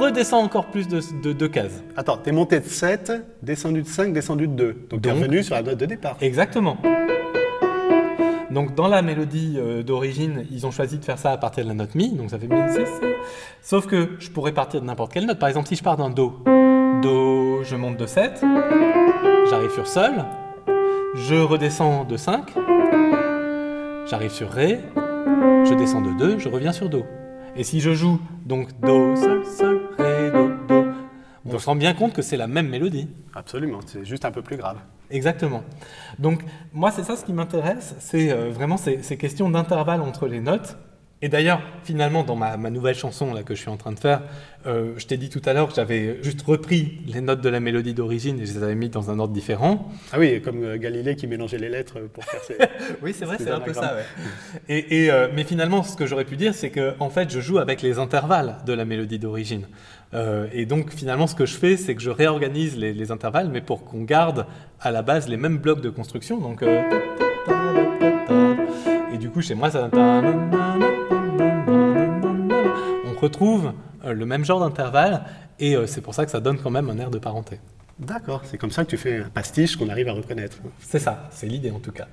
S3: redescends encore plus de 2 cases.
S2: Attends, t'es monté de 7, descendu de 5, descendu de 2. Donc t'es revenu sur la note de départ.
S3: Exactement. Donc dans la mélodie euh, d'origine, ils ont choisi de faire ça à partir de la note mi, donc ça fait mi, si, si. Sauf que je pourrais partir de n'importe quelle note. Par exemple, si je pars d'un do, do, je monte de 7, j'arrive sur sol, je redescends de 5, j'arrive sur ré, je descends de 2, je reviens sur do. Et si je joue donc do, sol, sol, ré, do, do, on se rend bien compte que c'est la même mélodie.
S2: Absolument, c'est juste un peu plus grave.
S3: Exactement. Donc moi, c'est ça ce qui m'intéresse, c'est euh, vraiment ces, ces questions d'intervalle entre les notes. Et d'ailleurs, finalement, dans ma, ma nouvelle chanson là, que je suis en train de faire, euh, je t'ai dit tout à l'heure que j'avais juste repris les notes de la mélodie d'origine et je les avais mis dans un ordre différent.
S2: Ah oui, comme euh, Galilée qui mélangeait les lettres pour faire ses...
S3: Oui, c'est vrai,
S2: C'est
S3: un peu ça. ouais. Et, et, euh, mais finalement, ce que j'aurais pu dire, c'est que en fait, je joue avec les intervalles de la mélodie d'origine. Euh, et donc, finalement, ce que je fais, c'est que je réorganise les, les intervalles, mais pour qu'on garde à la base les mêmes blocs de construction. Donc, euh, et du coup, chez moi, ça. Retrouve euh, le même genre d'intervalle, et euh, c'est pour ça que ça donne quand même un air de parenté.
S2: D'accord, c'est comme ça que tu fais un pastiche qu'on arrive à reconnaître.
S3: C'est ça, c'est l'idée en tout cas.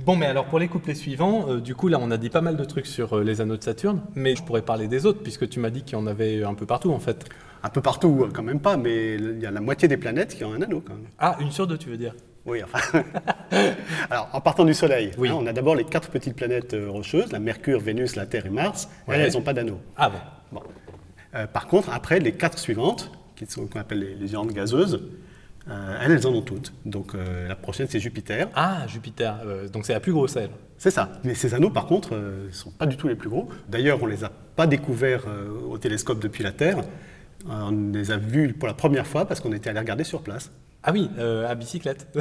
S3: Bon, mais alors pour les couplets suivants, euh, du coup là on a dit pas mal de trucs sur euh, les anneaux de Saturne, mais je pourrais parler des autres puisque tu m'as dit qu'il y en avait un peu partout en fait.
S2: Un peu partout, quand même pas, mais il y a la moitié des planètes qui ont un anneau quand même.
S3: Ah, une sur deux tu veux dire?
S2: Oui, enfin. Alors, en partant du Soleil,
S3: Oui.
S2: hein, on a d'abord les quatre petites planètes euh, rocheuses, la Mercure, Vénus, la Terre et Mars.
S3: Ouais.
S2: Elles, elles n'ont pas d'anneau.
S3: Ah bon.
S2: Bon. Euh, par contre, après, les quatre suivantes, qui sont qu'on appelle les, les géantes gazeuses, euh, elles, elles en ont toutes. Donc, euh, la prochaine, c'est Jupiter.
S3: Ah, Jupiter, euh, donc c'est la plus grosse elle.
S2: C'est ça. Mais ces anneaux, par contre, ne sont pas du tout les plus gros. D'ailleurs, on ne les a pas découverts au télescope depuis la Terre. On les a vus pour la première fois parce qu'on était allé regarder sur place.
S3: Ah oui, euh, à bicyclette.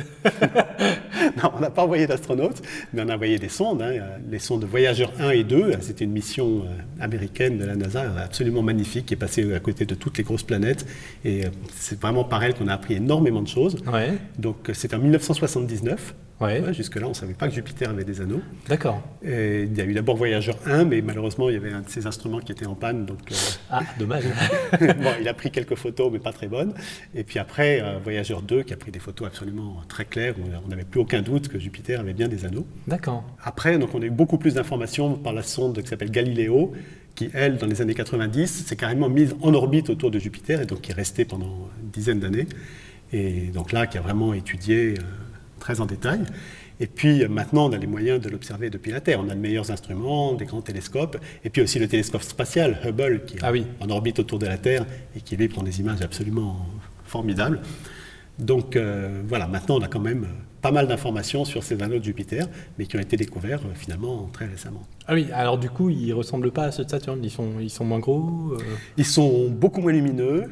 S2: Non, on n'a pas envoyé d'astronautes, mais on a envoyé des sondes. hein. Les sondes Voyageur 1 et 2, c'était une mission euh, américaine de la NASA absolument magnifique qui est passée à côté de toutes les grosses planètes. Et euh, c'est vraiment par elle qu'on a appris énormément de choses.
S3: ouais,
S2: Donc c'est en 1979.
S3: Ouais,
S2: Ouais, Jusque-là, on ne savait pas que Jupiter avait des anneaux.
S3: d'accord.
S2: Il y a eu d'abord Voyageur 1, mais malheureusement, il y avait un de ses instruments qui était en panne. Donc, euh,
S3: Ah, dommage.
S2: bon, il a pris quelques photos, mais pas très bonnes. Et puis après, euh, Voyageur 2, qui a pris des photos absolument très claires, où on n'avait plus aucun doute que Jupiter avait bien des anneaux.
S3: d'accord.
S2: Après, donc, on a eu beaucoup plus d'informations par la sonde qui s'appelle Galileo, qui, elle, dans les années 90, s'est carrément mise en orbite autour de Jupiter, et donc qui est restée pendant une dizaine d'années. Et donc là, qui a vraiment étudié euh, très en détail. Et puis euh, maintenant, on a les moyens de l'observer depuis la Terre. On a les meilleurs instruments, des grands télescopes, et puis aussi le télescope spatial Hubble, qui est
S3: Ah oui.
S2: en orbite autour de la Terre et qui lui prend des images absolument formidables. Donc euh, voilà, maintenant on a quand même euh, pas mal d'informations sur ces anneaux de Jupiter, mais qui ont été découverts euh, finalement très récemment.
S3: Ah oui, alors du coup, ils ressemblent pas à ceux de Saturne, ils sont, ils sont moins gros. euh,
S2: Ils sont beaucoup moins lumineux.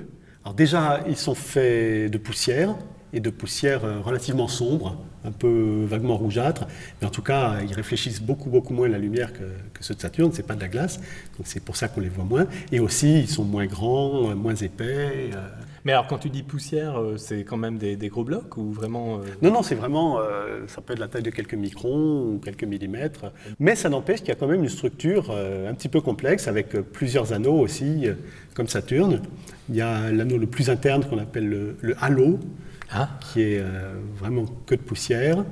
S2: Alors déjà, ils sont faits de poussière et de poussière euh, relativement sombre, un peu vaguement rougeâtre. Mais en tout cas, ils réfléchissent beaucoup, beaucoup moins la lumière que, que ceux de Saturne. C'est pas de la glace, donc c'est pour ça qu'on les voit moins. Et aussi, ils sont moins grands, moins épais. euh.
S3: Mais alors quand tu dis poussière, euh, c'est quand même des, des gros blocs ou vraiment euh,
S2: Non, non, c'est vraiment, euh, ça peut être la taille de quelques microns ou quelques millimètres. Mais ça n'empêche qu'il y a quand même une structure euh, un petit peu complexe avec plusieurs anneaux aussi, comme Saturne. Il y a l'anneau le plus interne qu'on appelle le, le halo,
S3: Ah,
S2: qui est euh, vraiment que de poussière.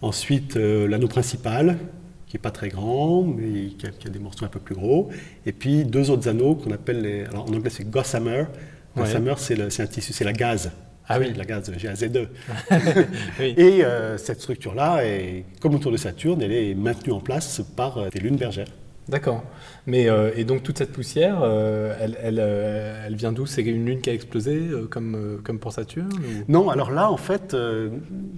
S2: Ensuite, euh, l'anneau principal, qui n'est pas très grand, mais qui a, qui a des morceaux un peu plus gros. Et puis deux autres anneaux qu'on appelle, les, alors en anglais c'est gossamer. Gossamer, c'est le- c'est un tissu, c'est la gaze.
S3: Ah oui.
S2: La gaze GAZ2.
S3: oui.
S2: Et euh, cette structure-là, est, comme autour de Saturne, elle est maintenue en place par des lunes bergères.
S3: D'accord. Mais euh, et donc toute cette poussière, euh, elle, elle, euh, elle vient d'où? C'est une lune qui a explosé comme, comme pour Saturne ou-
S2: Non, alors là, en fait,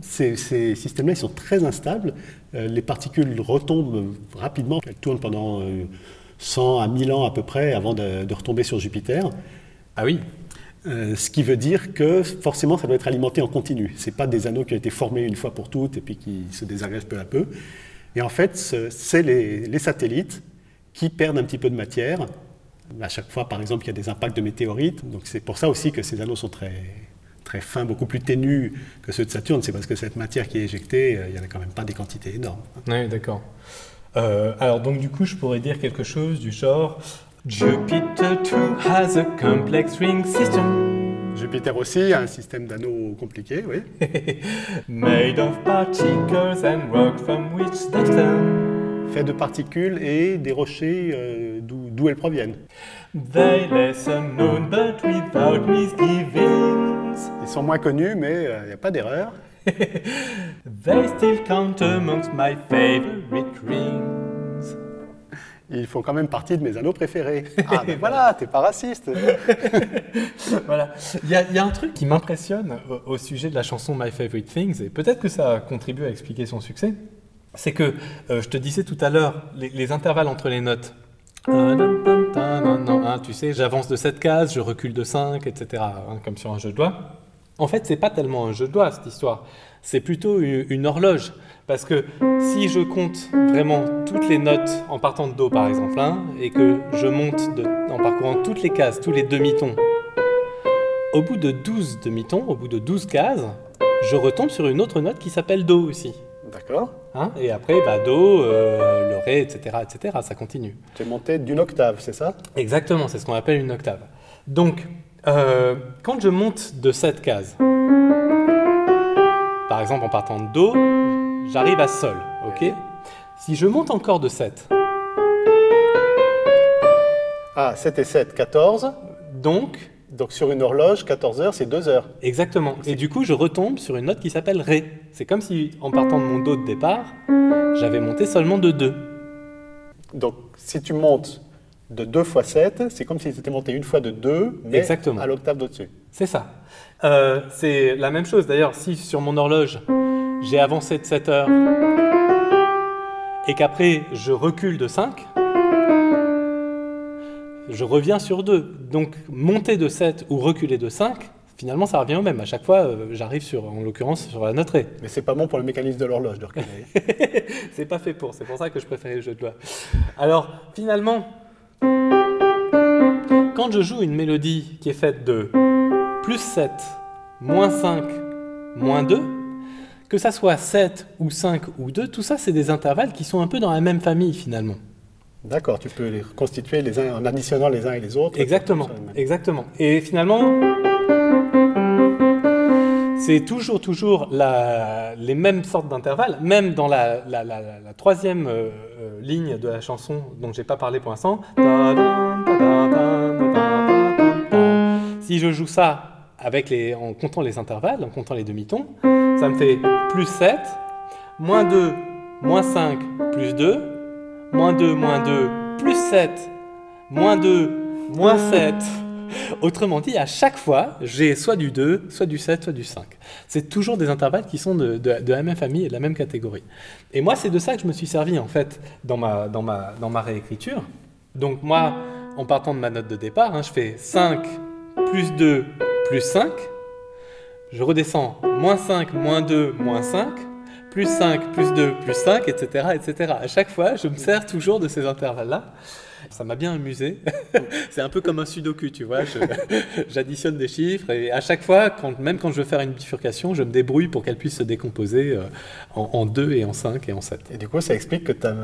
S2: ces, ces systèmes-là, ils sont très instables. Les particules retombent rapidement. Elles tournent pendant euh, 100 à 1000 ans à peu près avant de, de retomber sur Jupiter.
S3: Ah oui.
S2: Euh, ce qui veut dire que forcément, ça doit être alimenté en continu. Ce pas des anneaux qui ont été formés une fois pour toutes et puis qui se désagrègent peu à peu. Et en fait, ce- c'est les, les satellites qui perdent un petit peu de matière. À chaque fois, par exemple, il y a des impacts de météorites. Donc c'est pour ça aussi que ces anneaux sont très, très fins, beaucoup plus ténus que ceux de Saturne. C'est parce que cette matière qui est éjectée, euh, il n'y en a quand même pas des quantités énormes.
S3: Oui, d'accord. Euh, alors donc du coup, je pourrais dire quelque chose du genre Jupiter too has a complex ring system.
S2: Jupiter aussi a un système d'anneaux compliqué, oui.
S3: Made of particles and rock from which they.
S2: Fait de particules et des rochers euh, d'où elles proviennent.
S3: They less unknown but without misgivings.
S2: Ils sont moins connus, mais il n'y a pas d'erreur.
S3: They still count amongst my favorite rings.
S2: Ils font quand même partie de mes anneaux préférés. Ah ben voilà, t'es pas raciste.
S3: voilà. Il y, y a un truc qui m'impressionne au, au sujet de la chanson My Favorite Things, et peut-être que ça contribue à expliquer son succès. C'est que, euh, je te disais tout à l'heure, les, les intervalles entre les notes. Tu sais, j'avance de 7 cases, je recule de 5, etc. hein, comme sur un jeu de doigts. En fait, c'est pas tellement un jeu de doigts, cette histoire. C'est plutôt une, horloge. Parce que si je compte vraiment toutes les notes en partant de Do, par exemple, hein, et que je monte en parcourant toutes les cases, tous les demi-tons, au bout de 12 demi-tons, au bout de 12 cases, je retombe sur une autre note qui s'appelle Do aussi.
S2: D'accord.
S3: Hein et après, bah, Do, euh, le Ré, etc., etc., ça continue.
S2: Tu es monté d'une octave, c'est ça?
S3: Exactement, c'est ce qu'on appelle une octave. Donc, euh, quand je monte de cette case, par exemple en partant de Do, j'arrive à Sol, ok? Si je monte encore de 7,
S2: Ah, 7 et 7, 14.
S3: donc,
S2: Donc sur une horloge, 14 heures, c'est 2 heures.
S3: exactement. Et du coup, je retombe sur une note qui s'appelle Ré. C'est comme si, en partant de mon Do de départ, j'avais monté seulement de 2.
S2: Donc si tu montes de 2 fois 7, c'est comme si tu étais monté une fois de 2, mais
S3: Exactement.
S2: à l'octave d'au-dessus.
S3: C'est ça. Euh, c'est la même chose d'ailleurs si sur mon horloge j'ai avancé de 7 heures et qu'après je recule de 5, je reviens sur 2. Donc monter de 7 ou reculer de 5, finalement ça revient au même. À chaque fois euh, j'arrive sur, en l'occurrence sur la note Ré.
S2: Mais c'est pas bon pour le mécanisme de l'horloge de reculer.
S3: c'est pas fait pour, c'est pour ça que je préférais le jeu de doigts. Alors, finalement, quand je joue une mélodie qui est faite de plus 7, moins 5, moins 2, que ça soit 7 ou 5 ou 2, tout ça, c'est des intervalles qui sont un peu dans la même famille finalement.
S2: D'accord, tu peux les reconstituer les uns en additionnant les uns et les autres.
S3: Exactement, exactement. Et finalement, c'est toujours, toujours la- les mêmes sortes d'intervalles, même dans la, troisième euh, euh, ligne de la chanson dont j'ai pas parlé pour l'instant. Si je joue ça avec les, en comptant les intervalles, en comptant les demi-tons, ça me fait plus 7, moins 2, moins 5, plus 2, moins 2, moins 2, plus 7, moins 2, moins 7. Autrement dit, à chaque fois, j'ai soit du 2, soit du 7, soit du 5. C'est toujours des intervalles qui sont de, de- de la même famille et de la même catégorie. Et moi, c'est de ça que je me suis servi, en fait, dans ma, réécriture. Donc moi, en partant de ma note de départ, hein, je fais 5 plus 2 plus 5. Je redescends moins 5, moins 2, moins 5, plus 5, plus 2, plus 5, etc., etc. À chaque fois, je me sers toujours de ces intervalles-là. Ça m'a bien amusé. C'est un peu comme un sudoku, tu vois. J'additionne des chiffres et à chaque fois, quand, même quand je veux faire une bifurcation, je me débrouille pour qu'elle puisse se décomposer euh, en, en 2 et en 5 et en 7.
S2: Et du coup, ça explique que ta,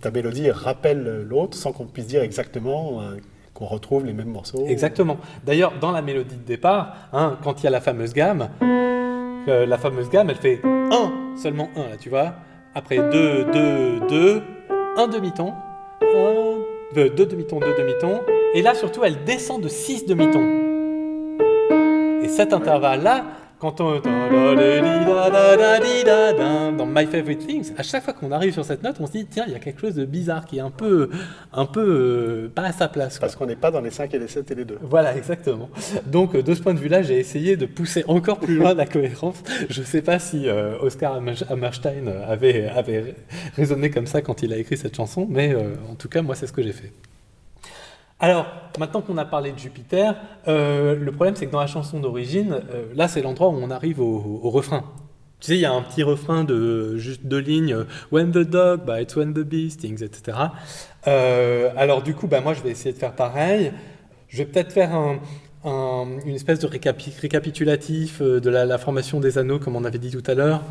S2: ta mélodie rappelle l'autre sans qu'on puisse dire exactement euh, qu'on retrouve les mêmes morceaux.
S3: Exactement. D'ailleurs, dans la mélodie de départ, hein, quand il y a la fameuse gamme, la fameuse gamme, elle fait 1, seulement 1, là, tu vois. Après 2, 2, 2, 1 demi-ton, 2 demi-tons, 2 demi-tons. Et là, surtout, elle descend de 6 demi-tons. Et cet intervalle-là, quand on dans My Favorite Things, à chaque fois qu'on arrive sur cette note, on se dit tiens, il y a quelque chose de bizarre qui est un peu, un peu euh, pas à sa place. quoi.
S2: Parce qu'on n'est pas dans les 5 et les 7 et les 2.
S3: Voilà, exactement. Donc, euh, de ce point de vue-là, j'ai essayé de pousser encore plus loin la cohérence. Je ne sais pas si euh, Oscar Hammer- Hammerstein avait, avait raisonné comme ça quand il a écrit cette chanson, mais euh, en tout cas, moi, c'est ce que j'ai fait. Alors, maintenant qu'on a parlé de Jupiter, euh, le problème, c'est que dans la chanson d'origine, euh, là, c'est l'endroit où on arrive au, refrain. Tu sais, il y a un petit refrain de juste deux lignes, euh, When the dog bites, when the bee stings, etc. Alors du coup, bah, moi, je vais essayer de faire pareil. Je vais peut-être faire un- un- une espèce de récapi- récapitulatif euh, de la, la formation des anneaux, comme on avait dit tout à l'heure.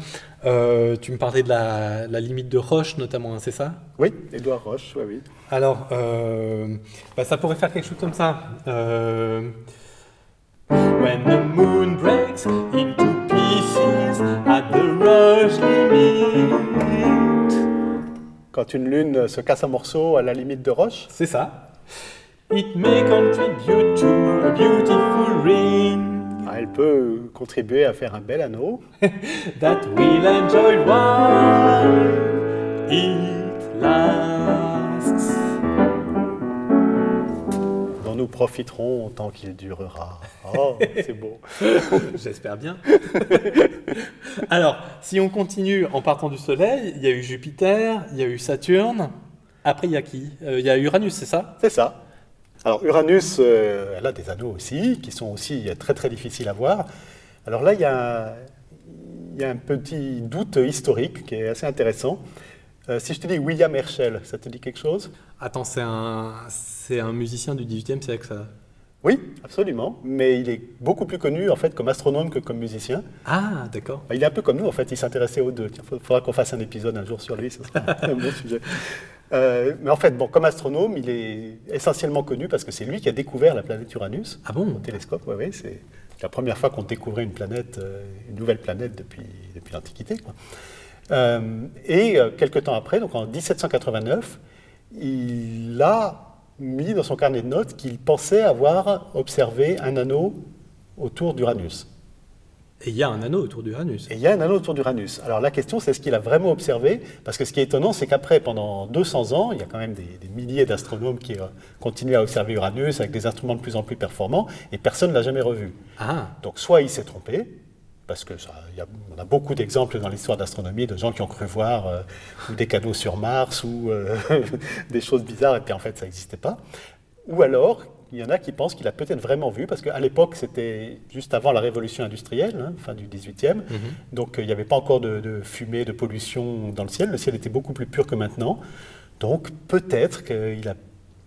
S3: Euh, tu me parlais de la, la limite de Roche, notamment, hein, c'est ça?
S2: Oui, Édouard Roche, oui, oui.
S3: alors, euh, bah, ça pourrait faire quelque chose comme ça. Euh, When the moon breaks into pieces at the rush limit.
S2: Quand une lune se casse en morceaux à la limite de roche?
S3: C'est ça. It may contribute to a beautiful ring
S2: Ah, Elle peut contribuer à faire un bel anneau.
S3: that we'll enjoy while it lasts.
S2: dont nous profiterons tant qu'il durera. Oh, c'est beau.
S3: J'espère bien. Alors, si on continue en partant du Soleil, il y a eu Jupiter, il y a eu Saturne. Après, il y a qui? Euh, Il y a Uranus, c'est ça?
S2: C'est ça. Alors Uranus, euh, elle a des anneaux aussi, qui sont aussi très très difficiles à voir. Alors là, il y a, il y a un petit doute historique qui est assez intéressant. Euh, si je te dis William Herschel, ça te dit quelque chose?
S3: Attends, c'est un, c'est un musicien du 18e siècle, ça?
S2: Oui, absolument. Mais il est beaucoup plus connu en fait comme astronome que comme musicien.
S3: Ah, d'accord.
S2: Il est un peu comme nous en fait. Il s'intéressait aux deux. Il faudra qu'on fasse un épisode un jour sur lui. Ce sera un bon sujet. Euh, mais en fait, bon, comme astronome, il est essentiellement connu parce que c'est lui qui a découvert la planète Uranus
S3: Ah bon?
S2: Au télescope. Ouais, c'est la première fois qu'on découvrait une planète, euh, une nouvelle planète depuis, depuis l'Antiquité. Euh, et quelques temps après, donc en 1789, il a mis dans son carnet de notes qu'il pensait avoir observé un anneau autour d'Uranus.
S3: Et il y a un anneau autour d'Uranus.
S2: Et il y a un anneau autour d'Uranus. Alors la question, c'est ce qu'il a vraiment observé, parce que ce qui est étonnant, c'est qu'après, pendant 200 ans, il y a quand même des, des milliers d'astronomes qui euh, continuent à observer Uranus avec des instruments de plus en plus performants, et personne ne l'a jamais revu.
S3: Ah,
S2: Donc soit il s'est trompé, parce que ça, il y a, on a beaucoup d'exemples dans l'histoire d'astronomie de gens qui ont cru voir euh, ou des canaux sur Mars ou euh, des choses bizarres, et puis en fait ça n'existait pas. Ou alors, il y en a qui pensent qu'il a peut-être vraiment vu, parce qu'à l'époque, c'était juste avant la révolution industrielle, hein, fin du 18e, donc euh, il n'y avait pas encore de, de fumée, de pollution dans le ciel, le ciel était beaucoup plus pur que maintenant. Donc peut-être qu'il a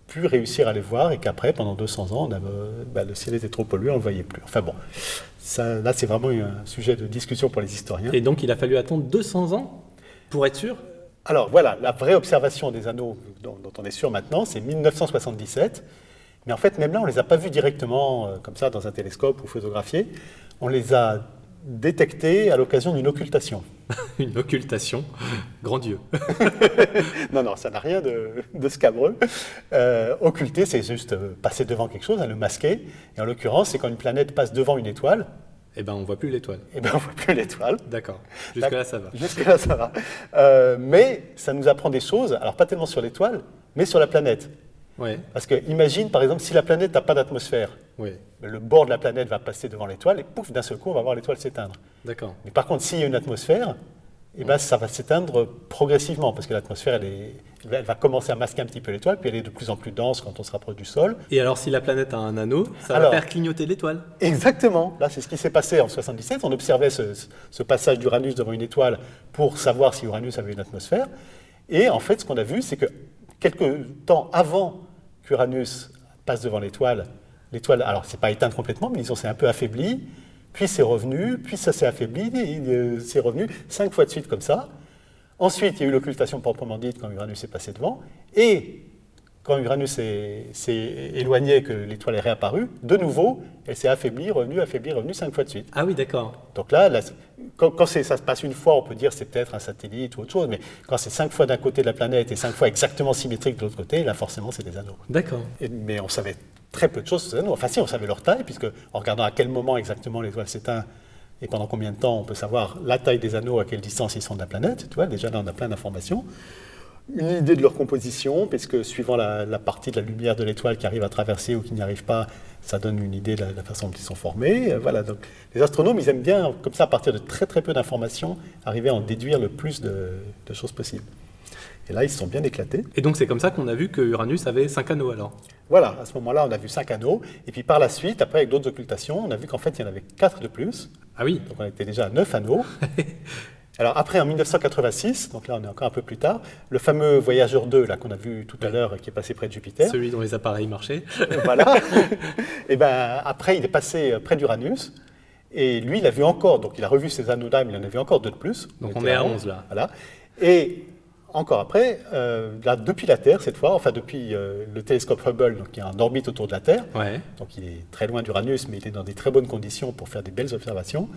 S2: pu réussir à les voir et qu'après, pendant 200 ans, on avait- bah, le ciel était trop pollué, on ne le voyait plus. Enfin bon, ça, là c'est vraiment un sujet de discussion pour les historiens.
S3: et donc il a fallu attendre 200 ans pour être sûr?
S2: Alors voilà, la vraie observation des anneaux dont, dont on est sûr maintenant, c'est 1977. Mais en fait, même là, on ne les a pas vus directement euh, comme ça dans un télescope ou photographiés. On les a détectés à l'occasion d'une occultation.
S3: Une occultation. Grand Dieu.
S2: Non, non, ça n'a rien de, de scabreux. Euh, occulter, c'est juste euh, passer devant quelque chose, le masquer. Et en l'occurrence, c'est quand une planète passe devant une étoile,
S3: Eh ben, on voit plus l'étoile.
S2: et ben on voit plus l'étoile.
S3: D'accord. Jusque-là, ça va.
S2: Jusque-là, ça va. Euh, mais ça nous apprend des choses, alors pas tellement sur l'étoile, mais sur la planète.
S3: Ouais,
S2: Parce que imagine, par exemple, si la planète n'a pas d'atmosphère, le bord de la planète va passer devant l'étoile et pouf, d'un seul coup, on va voir l'étoile s'éteindre.
S3: D'accord.
S2: Mais par contre, s'il y a une atmosphère, eh ben, ça va s'éteindre progressivement, parce que l'atmosphère, elle, est- elle va- elle va commencer à masquer un petit peu l'étoile, puis elle est de plus en plus dense quand on se rapproche du sol.
S3: Et alors, si la planète a un anneau, ça
S2: Alors.
S3: va faire clignoter l'étoile.
S2: Exactement. Là, c'est ce qui s'est passé en 77. On observait ce, ce passage d'Uranus devant une étoile pour savoir si Uranus avait une atmosphère. Et en fait, ce qu'on a vu, c'est que quelques temps avant qu'Uranus passe devant l'étoile, l'étoile, alors c'est pas éteinte complètement, mais disons c'est un peu affaibli, puis c'est revenu, puis ça s'est affaibli, euh, c'est revenu cinq fois de suite comme ça. Ensuite, il y a eu l'occultation proprement dite quand Uranus est passé devant, et quand Uranus s'est éloigné et que l'étoile est réapparue, de nouveau, elle s'est affaiblie, revenue, affaiblie, revenue cinq fois de suite.
S3: Ah oui, d'accord.
S2: Donc là, là, quand, quand ça se passe une fois, on peut dire c'est peut-être un satellite ou autre chose, mais quand c'est cinq fois d'un côté de la planète et cinq fois exactement symétrique de l'autre côté, là forcément c'est des anneaux.
S3: D'accord.
S2: Mais on savait très peu de choses sur ces anneaux. Enfin si, on savait leur taille, puisque en regardant à quel moment exactement l'étoile s'éteint et pendant combien de temps, on peut savoir la taille des anneaux, à quelle distance ils sont de la planète. Tu vois, déjà là on a plein d'informations. Une idée de leur composition, puisque suivant la, la partie de la lumière de l'étoile qui arrive à traverser ou qui n'y arrive pas, ça donne une idée de la, de la façon dont ils sont formés. Euh, Voilà, donc les astronomes, ils aiment bien, comme ça, à partir de très très peu d'informations, arriver à en déduire le plus de, de choses possibles. Et là, ils se sont bien éclatés.
S3: Et donc, c'est comme ça qu'on a vu que Uranus avait cinq anneaux alors?
S2: Voilà, à ce moment-là, on a vu cinq anneaux. Et puis par la suite, après, avec d'autres occultations, on a vu qu'en fait, il y en avait quatre de plus.
S3: Ah oui.
S2: Donc on était déjà à neuf anneaux. Alors après, en 1986, donc là on est encore un peu plus tard, le fameux Voyageur 2, là qu'on a vu tout à l'heure, qui est passé près de Jupiter.
S3: Celui dont les appareils marchaient.
S2: voilà. et ben après, il est passé près d'Uranus. Et lui, il a vu encore, donc il a revu ces anneaux-là, mais il en a vu encore deux de plus.
S3: Donc on est à
S2: à
S3: 11 là.
S2: Voilà. Et encore après, euh, là, depuis la Terre cette fois, enfin depuis euh, le télescope Hubble, donc, qui est en orbite autour de la Terre,
S3: Ouais.
S2: donc il est très loin d'Uranus, mais il est dans des très bonnes conditions pour faire des belles observations,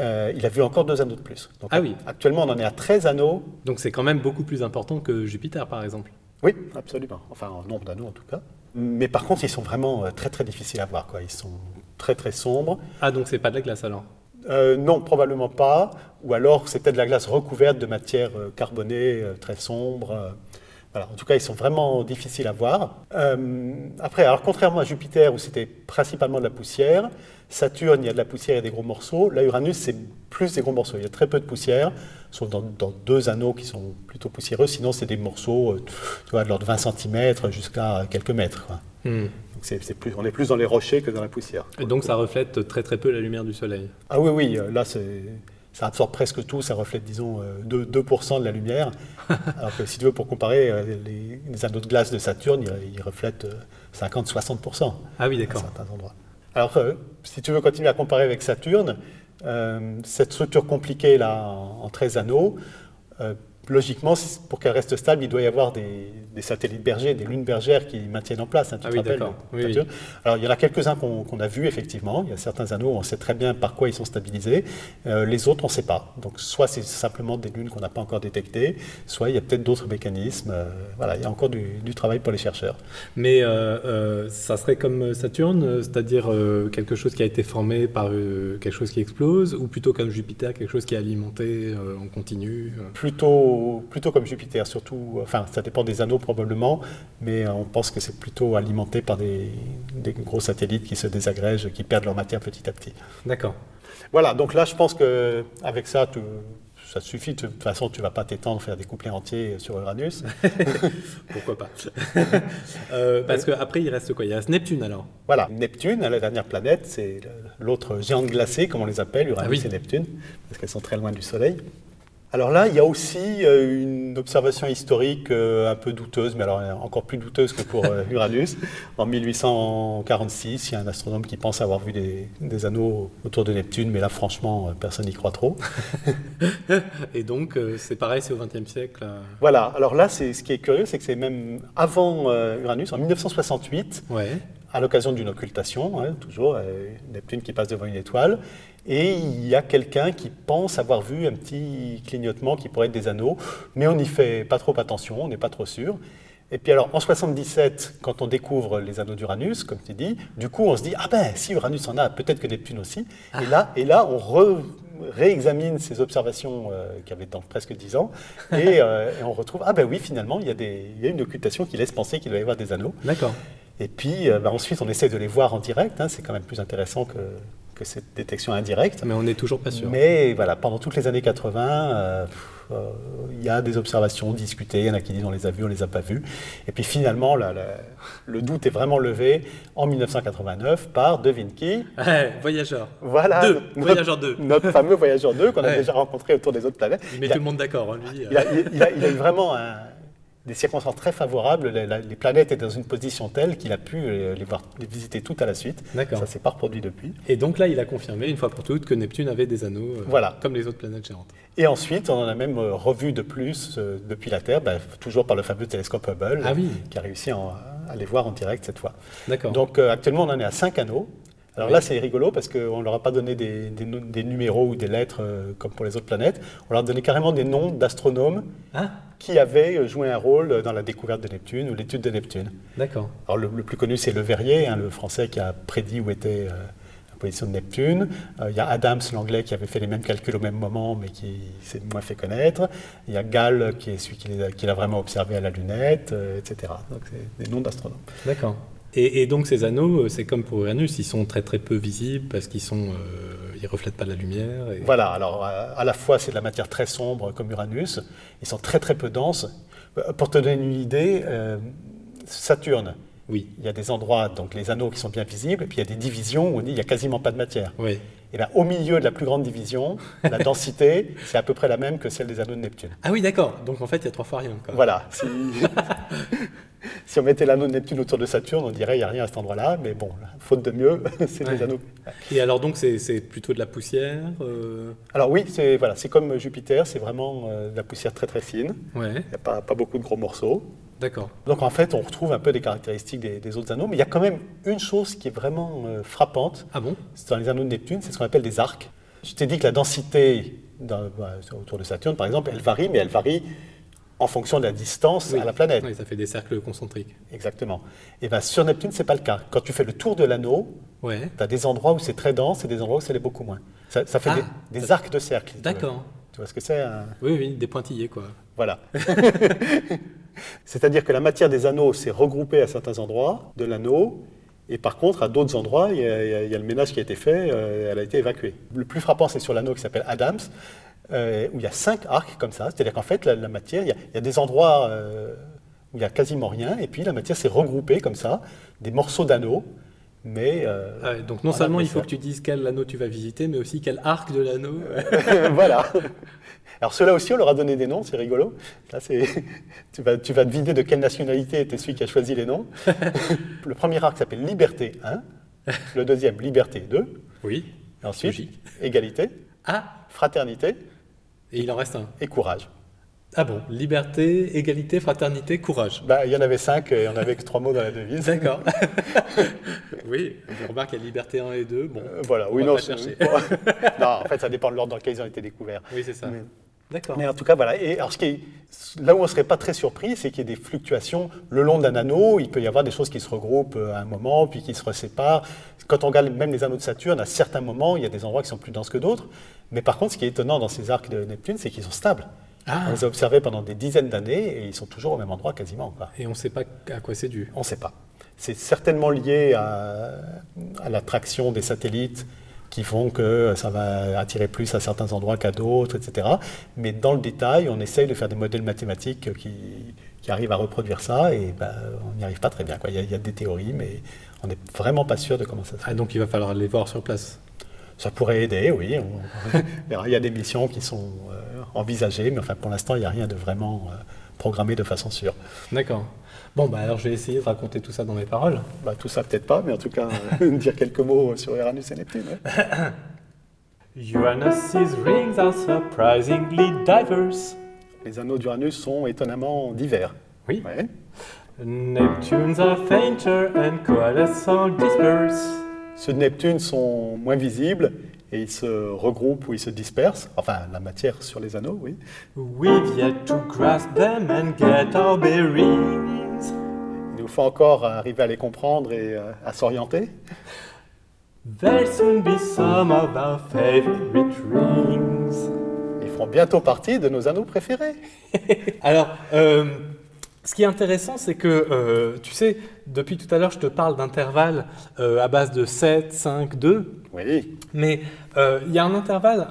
S2: euh, il a vu encore deux anneaux de plus. Donc,
S3: Ah oui.
S2: Actuellement, on en est à 13 anneaux.
S3: Donc c'est quand même beaucoup plus important que Jupiter, par exemple.
S2: Oui, absolument. Enfin, en nombre d'anneaux en tout cas. Mais par contre, ils sont vraiment euh, très très difficiles à voir. Quoi. Ils sont très très sombres.
S3: Ah, donc c'est pas de la glace alors?
S2: Euh, non, probablement pas. Ou alors, c'est peut-être de la glace recouverte de matière carbonée, très sombre. Voilà. En tout cas, ils sont vraiment difficiles à voir. Euh, après, alors contrairement à Jupiter, où c'était principalement de la poussière, Saturne, il y a de la poussière et des gros morceaux. Là, Uranus, c'est plus des gros morceaux. Il y a très peu de poussière, sauf dans, dans deux anneaux qui sont plutôt poussiéreux. Sinon, c'est des morceaux euh, tu vois, de l'ordre de 20 cm jusqu'à quelques mètres. quoi.
S3: Hmm.
S2: Donc, plus, on est plus dans les rochers que dans la poussière.
S3: Et donc ça reflète très très peu la lumière du Soleil.
S2: Ah oui, oui, euh, là, c'est- ça absorbe presque tout, ça reflète, disons, euh, 2, 2% de la lumière. Alors que si tu veux, pour comparer, euh, les, les anneaux de glace de Saturne, ils, ils reflètent euh, 50-60%
S3: Ah oui,
S2: à
S3: d'accord.
S2: certains endroits. Alors, euh, si tu veux continuer à comparer avec Saturne, euh, cette structure compliquée, là, en, en 13 anneaux, euh, logiquement, pour qu'elle reste stable, il doit y avoir des, des satellites bergers, des lunes bergères qui maintiennent en place. hein, tu
S3: Ah
S2: te
S3: oui,
S2: rappelles,
S3: Oui, oui.
S2: Alors, il y en a quelques-uns qu'on a vus, effectivement. Il y a certains anneaux, on sait très bien par quoi ils sont stabilisés. Euh, les autres, on ne sait pas. Donc, soit c'est simplement des lunes qu'on n'a pas encore détectées, soit il y a peut-être d'autres mécanismes. Euh, voilà, il y a encore du, du travail pour les chercheurs.
S3: Mais euh, ça serait comme Saturne, c'est-à-dire quelque chose qui a été formé par quelque chose qui explose, ou plutôt comme Jupiter, quelque chose qui est alimenté en continu euh?
S2: Plutôt, plutôt comme Jupiter, surtout. Enfin, ça dépend des anneaux probablement, mais euh, on pense que c'est plutôt alimenté par des, des gros satellites qui se désagrègent, qui perdent leur matière petit à petit.
S3: D'accord.
S2: Voilà, donc là, je pense que avec ça, ça suffit. De toute façon, tu ne vas pas t'étendre, faire des couplets entiers sur Uranus.
S3: Pourquoi pas? Euh, Parce qu'après, il reste quoi? Il reste Neptune alors
S2: Voilà, Neptune, la dernière planète, c'est l'autre géante glacée, comme on les appelle, Uranus
S3: Ah oui.
S2: et Neptune, parce qu'elles sont très loin du Soleil. Alors là, il y a aussi euh, une observation historique euh, un peu douteuse, mais alors euh, encore plus douteuse que pour Uranus. En 1846, il y a un astronome qui pense avoir vu des, des anneaux autour de Neptune, mais là, franchement, personne n'y croit trop.
S3: Et donc, c'est pareil, c'est au XXe siècle.
S2: Voilà, alors là, c'est- ce qui est curieux, c'est que c'est même avant Uranus, en 1968,
S3: Ouais.
S2: à l'occasion d'une occultation, hein, toujours, euh, Neptune qui passe devant une étoile, et il y a quelqu'un qui pense avoir vu un petit clignotement qui pourrait être des anneaux, mais on n'y fait pas trop attention, on n'est pas trop sûr. Et puis alors, en 77, quand on découvre les anneaux d'Uranus, comme tu dis, du coup, on se dit, ah ben, si Uranus en a, peut-être que Neptune aussi. Et, là, et là, on re- réexamine ces observations euh, qui avaient dans presque 10 ans, et, euh, et on retrouve, ah ben oui, finalement, il y, a des, il y a une occultation qui laisse penser qu'il doit y avoir des anneaux.
S3: D'accord.
S2: Et puis euh, bah, ensuite, on essaie de les voir en direct. hein, c'est quand même plus intéressant que, que cette détection indirecte.
S3: Mais on n'est toujours pas sûr.
S2: Mais voilà, pendant toutes les années 80, euh, euh, il y a des observations discutées. Il y en a qui disent on les a vues, on les a pas vues. Et puis finalement, là, là, le doute est vraiment levé en 1989 par devine qui
S3: Ouais, voyageur.
S2: Voilà,
S3: Deux,
S2: notre-
S3: Voyageur 2.
S2: notre fameux voyageur 2 qu'on a déjà rencontré autour des autres planètes.
S3: Il met
S2: Il a-
S3: tout le monde d'accord, hein, lui.
S2: il a, il il a eu vraiment un- des circonstances très favorables. Les, la- les planètes étaient dans une position telle qu'il a pu euh, les, voir, les visiter toutes à la suite.
S3: D'accord.
S2: Ça ne s'est pas reproduit depuis.
S3: Et donc là, il a confirmé une fois pour toutes que Neptune avait des anneaux, euh,
S2: Voilà.
S3: comme les autres planètes géantes.
S2: Et ensuite, on en a même euh, revu de plus euh, depuis la Terre, bah, toujours par le fameux télescope Hubble,
S3: Ah oui.
S2: qui a réussi en- à les voir en direct cette fois.
S3: D'accord.
S2: Donc actuellement, on en est à 5 anneaux. Alors
S3: Oui.
S2: là, c'est rigolo parce qu'on ne leur a pas donné des, des no- des numéros ou des lettres euh, comme pour les autres planètes. On leur a donné carrément des noms d'astronomes
S3: Ah,
S2: qui avaient euh, joué un rôle dans la découverte de Neptune ou l'étude de Neptune.
S3: d'accord.
S2: Alors le, le plus connu, c'est Le Verrier, hein, le français qui a prédit où était euh, la position de Neptune. Euh, il y a Adams, l'anglais, qui avait fait les mêmes calculs au même moment, mais qui s'est moins fait connaître. Il y a Gall, qui est celui qui l'a vraiment observé à la lunette, etc. Donc c'est des noms d'astronomes.
S3: D'accord. Et, et donc ces anneaux, euh, c'est comme pour Uranus, ils sont très très peu visibles parce qu'ils sont, euh, ils reflètent pas la lumière. et-
S2: Voilà, alors à, à la fois c'est de la matière très sombre comme Uranus, ils sont très très peu denses. Euh, Pour te donner une idée, euh, Saturne,
S3: Oui.
S2: il y a des endroits, donc les anneaux qui sont bien visibles, et puis il y a des divisions où on dit il n'y a quasiment pas de matière.
S3: Oui.
S2: Et bien, au milieu de la plus grande division, la densité, c'est à peu près la même que celle des anneaux de Neptune.
S3: Ah oui, d'accord. Donc en fait, il y a trois fois rien. Quoi.
S2: Voilà. Si, on mettait l'anneau de Neptune autour de Saturne, on dirait qu'il n'y a rien à cet endroit-là, mais bon, faute de mieux, c'est
S3: Ouais.
S2: des anneaux.
S3: Et alors donc c'est plutôt de la poussière euh,
S2: Alors oui, c'est voilà, comme Jupiter, c'est vraiment euh, de la poussière très très fine.
S3: Ouais,
S2: Il n'y a pas, pas beaucoup de gros morceaux.
S3: d'accord.
S2: Donc en fait, on retrouve un peu des caractéristiques des, des autres anneaux, mais il y a quand même une chose qui est vraiment euh, frappante,
S3: Ah bon?
S2: Dans les anneaux de Neptune, c'est ce qu'on appelle des arcs. Je t'ai dit que la densité dans- bah, autour de Saturne, par exemple, elle varie, mais elle varie en fonction de la distance
S3: Oui.
S2: à la planète.
S3: Oui, ça fait des cercles concentriques.
S2: Exactement. Et bien sur Neptune, c'est pas le cas. Quand tu fais le tour de l'anneau,
S3: Ouais,
S2: tu as des endroits où c'est très dense et des endroits où c'est beaucoup moins. Ça, ça fait
S3: Ah,
S2: des, des arcs de cercle.
S3: d'accord.
S2: Tu vois ce que c'est un-
S3: Oui, oui, des pointillés quoi.
S2: Voilà. C'est-à-dire que la matière des anneaux s'est regroupée à certains endroits de l'anneau, et par contre, à d'autres endroits, il y, a, il y a- il y a le ménage qui a été fait, euh, elle a été évacuée. Le plus frappant, c'est sur l'anneau qui s'appelle Adams, euh, où il y a cinq arcs comme ça. C'est-à-dire qu'en fait, la, la matière, il y, a, il y a des endroits euh, où il n'y a quasiment rien, et puis la matière s'est regroupée comme ça, des morceaux d'anneaux, mais... euh,
S3: Ah ouais, donc non
S2: en
S3: seulement il faut que tu dises quel anneau tu vas visiter, mais aussi quel arc de l'anneau.
S2: voilà. Alors ceux-là aussi, on leur a donné des noms, c'est rigolo. Là, c'est... tu, vas, tu vas deviner de quelle nationalité était celui qui a choisi les noms. le premier arc s'appelle Liberté 1, le deuxième Liberté 2,
S3: Oui.
S2: et ensuite
S3: Logique.
S2: Égalité,
S3: Ah,
S2: Fraternité
S3: et il en reste un.
S2: et Courage.
S3: Ah bon, liberté, égalité, fraternité, courage.
S2: Bah, il y en avait cinq et on avait que trois mots dans la devise.
S3: D'accord. oui, je remarque qu'il y a liberté 1 et 2. Bon,
S2: Euh, voilà,
S3: On
S2: oui,
S3: va
S2: non,
S3: pas chercher.
S2: non, en fait, ça dépend de l'ordre dans lequel ils ont été découverts.
S3: oui, c'est ça.
S2: Mais-
S3: D'accord.
S2: Mais en tout cas, voilà. Et alors, ce qui est, là où on ne serait pas très surpris, c'est qu'il y ait des fluctuations le long d'un anneau. Il peut y avoir des choses qui se regroupent euh, à un moment, puis qui se séparent. Quand on regarde même les anneaux de Saturne, à certains moments, il y a des endroits qui sont plus denses que d'autres. Mais par contre, ce qui est étonnant dans ces arcs de Neptune, c'est qu'ils sont stables.
S3: Ah.
S2: On les a observés pendant des dizaines d'années et ils sont toujours au même endroit quasiment. quoi.
S3: Et on ne sait pas à quoi c'est dû.
S2: On ne sait pas. C'est certainement lié à, à l'attraction des satellites qui font que ça va attirer plus à certains endroits qu'à d'autres, etc. Mais dans le détail, on essaye de faire des modèles mathématiques qui, qui arrivent à reproduire ça et ben, on n'y arrive pas très bien. quoi. Il, y a, il y a des théories, mais on n'est vraiment pas sûr de comment ça se fait.
S3: Ah, donc il va falloir les voir sur place?
S2: Ça pourrait aider, oui. on- il y a des missions qui sont euh, envisagées, mais enfin, pour l'instant, il n'y a rien de vraiment euh, programmé de façon sûre.
S3: D'accord. Bon, bah alors je vais essayer de raconter tout ça dans mes paroles.
S2: Bah, tout ça, peut-être pas, mais en tout cas, euh, dire quelques mots sur Uranus et Neptune. ouais.
S3: Uranus's rings are surprisingly diverse.
S2: Les anneaux d'Uranus sont étonnamment divers.
S3: Oui.
S2: Ouais.
S3: Neptune's are fainter and coalesce are dispersed.
S2: Ceux de Neptune sont moins visibles et ils se regroupent ou ils se dispersent. Enfin, la matière sur les anneaux, oui.
S3: We've yet to grasp them and get our bearings.
S2: Il nous faut encore arriver à les comprendre et euh, à s'orienter.
S3: There'll soon be some of our favorite rings.
S2: Ils feront bientôt partie de nos anneaux préférés.
S3: Alors, euh, ce qui est intéressant, c'est que, euh, tu sais, depuis tout à l'heure, je te parle d'intervalles euh, à base de 7, 5, 2.
S2: Oui.
S3: Mais euh, il y a un intervalle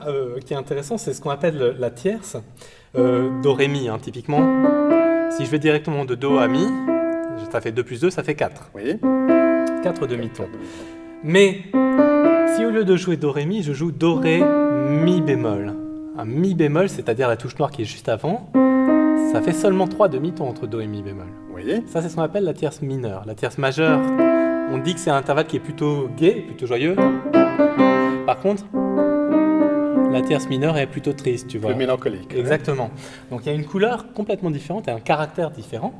S3: qui est intéressant, c'est ce qu'on appelle la tierce, Do, Ré, Mi, hein, typiquement. Si je vais directement de Do à Mi, ça fait 2 plus 2, ça fait 4.
S2: Oui.
S3: 4 demi-tons. Mais si au lieu de jouer Do, Ré, Mi, je joue Do, Ré, Mi bémol. Un Mi bémol, c'est-à-dire la touche noire qui est juste avant, ça fait seulement 3 demi-tons entre Do et Mi bémol.
S2: Oui.
S3: Ça, c'est ce qu'on appelle la tierce mineure. La tierce majeure, on dit que c'est un intervalle qui est plutôt gai, plutôt joyeux. Par contre, la tierce mineure est plutôt triste, tu vois.
S2: Plus mélancolique.
S3: Exactement. Donc il y a une couleur complètement différente et un caractère différent.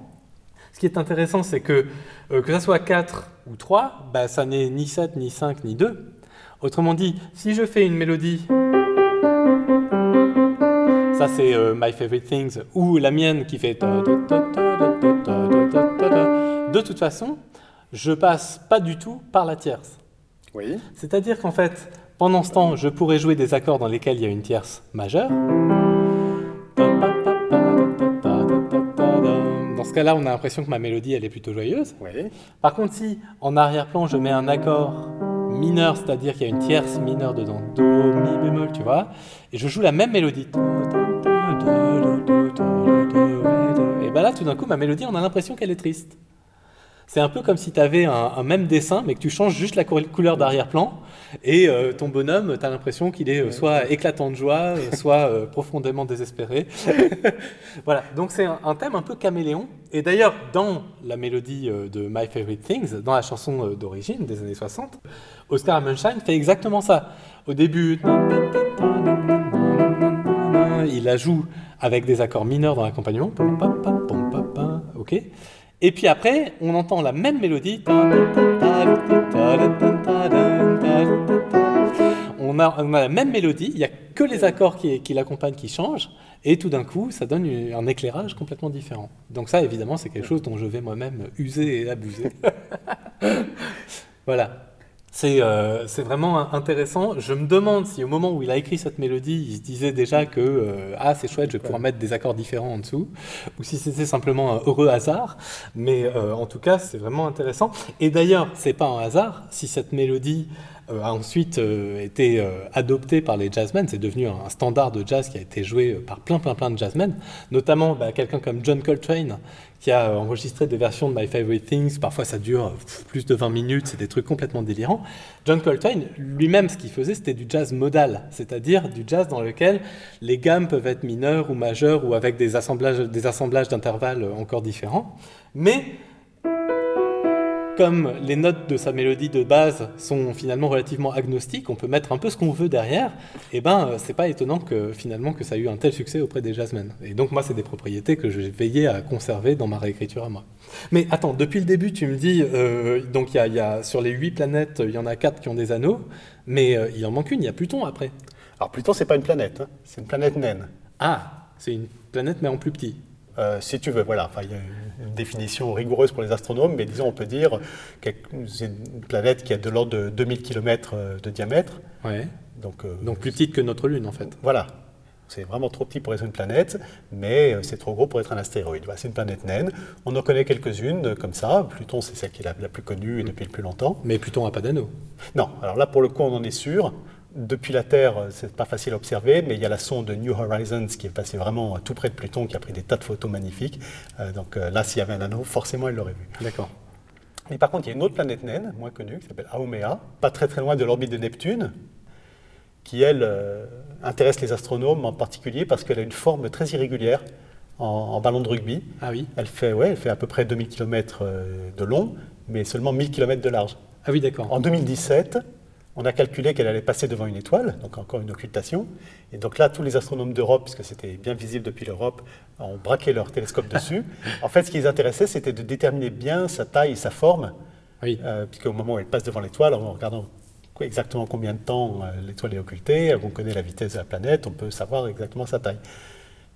S3: Ce qui est intéressant, c'est que euh, que ça soit 4 ou 3, bah, ça n'est ni 7, ni 5, ni 2. Autrement dit, si je fais une mélodie, ça, c'est My Favorite Things ou la mienne qui fait. De toute façon, je passe pas du tout par la tierce.
S2: Oui.
S3: C'est-à-dire qu'en fait, pendant ce temps, je pourrais jouer des accords dans lesquels il y a une tierce majeure. Dans ce cas-là, on a l'impression que ma mélodie, elle est plutôt joyeuse.
S2: Oui.
S3: Par contre, si en arrière-plan, je mets un accord mineur, c'est-à-dire qu'il y a une tierce mineure dedans, Do, Mi bémol, tu vois, et je joue la même mélodie. D'un coup, ma mélodie, on a l'impression qu'elle est triste. C'est un peu comme si tu avais un, un même dessin, mais que tu changes juste la cou- couleur d'arrière-plan. Et euh, ton bonhomme, tu as l'impression qu'il est euh, soit éclatant de joie, euh, soit euh, profondément désespéré. voilà, donc c'est un, un thème un peu caméléon. Et d'ailleurs, dans la mélodie de My Favorite Things, dans la chanson d'origine des années 60, Oscar Hammerstein fait exactement ça. Au début, il la joue avec des accords mineurs dans l'accompagnement. Ok. Et puis après, on entend la même mélodie. On a, on a la même mélodie, il n'y a que les accords qui, qui l'accompagnent qui changent, et tout d'un coup, ça donne un éclairage complètement différent. Donc ça, évidemment, c'est quelque chose dont je vais moi-même user et abuser. voilà. C'est euh, c'est vraiment intéressant. Je me demande si au moment où il a écrit cette mélodie, il se disait déjà que euh, ah c'est chouette, je vais pouvoir mettre des accords différents en dessous, ou si c'était simplement un heureux hasard. Mais euh, en tout cas, c'est vraiment intéressant. Et d'ailleurs, c'est pas un hasard si cette mélodie a ensuite été adoptée par les jazzmen. C'est devenu un, standard de jazz qui a été joué par plein plein plein de jazzmen, notamment bah, quelqu'un comme John Coltrane qui a euh, enregistré des versions de My Favorite Things. Parfois, ça dure plus de 20 minutes, c'est des trucs complètement délirants. John Coltrane, lui-même, ce qu'il faisait, c'était du jazz modal, c'est-à-dire du jazz dans lequel les gammes peuvent être mineures ou majeures ou avec des assemblages, des assemblages d'intervalles encore différents. Mais comme les notes de sa mélodie de base sont finalement relativement agnostiques, on peut mettre un peu ce qu'on veut derrière, et ben euh, c'est pas étonnant que finalement que ça a eu un tel succès auprès des jazzmen. Et donc moi c'est des propriétés que je vais veiller à conserver dans ma réécriture à moi. Mais attends, depuis le début tu me dis, euh, donc il y a, il y a- sur les huit planètes, il y en a quatre qui ont des anneaux, mais euh, il en manque une, il y a Pluton après.
S2: Alors Pluton, c'est pas une planète, hein, c'est une planète naine.
S3: Ah, c'est une planète mais en plus petit.
S2: Euh, si tu veux, voilà. Enfin, il y a une, définition rigoureuse pour les astronomes, mais disons, on peut dire que c'est une planète qui a de l'ordre de 2000 km de diamètre.
S3: Ouais.
S2: Donc, euh,
S3: Donc plus petite que notre Lune en fait.
S2: voilà. C'est vraiment trop petit pour être une planète, mais euh, c'est trop gros pour être un astéroïde. Voilà, c'est une planète naine. On en connaît quelques-unes euh, comme ça. Pluton, c'est celle qui est la, la plus connue et depuis le plus longtemps.
S3: Mais Pluton n'a pas d'anneau.
S2: Non, alors là, pour le coup, on en est sûr. Depuis la Terre, euh, c'est pas facile à observer, mais il y a la sonde New Horizons qui est passée vraiment tout près de Pluton, qui a pris des tas de photos magnifiques. Euh, donc euh, là, s'il y avait un anneau, forcément, elle l'aurait vu.
S3: D'accord.
S2: Mais par contre, il y a une autre planète naine, moins connue, qui s'appelle Haumea, pas très très loin de l'orbite de Neptune, qui, elle, euh, intéresse les astronomes en particulier parce qu'elle a une forme très irrégulière en, en ballon de rugby.
S3: Ah oui.
S2: Elle fait, ouais, elle fait à peu près 2000 km de long, mais seulement 1000 km de large.
S3: Ah oui, d'accord.
S2: En 2017, on a calculé qu'elle allait passer devant une étoile, donc encore une occultation. Et donc là, tous les astronomes d'Europe, puisque c'était bien visible depuis l'Europe, ont braqué leur télescope dessus. En fait, ce qui les intéressait, c'était de déterminer bien sa taille et sa forme,
S3: Oui.
S2: euh, puisqu'au moment où elle passe devant l'étoile, en regardant exactement combien de temps euh, l'étoile est occultée, on connaît la vitesse de la planète, on peut savoir exactement sa taille.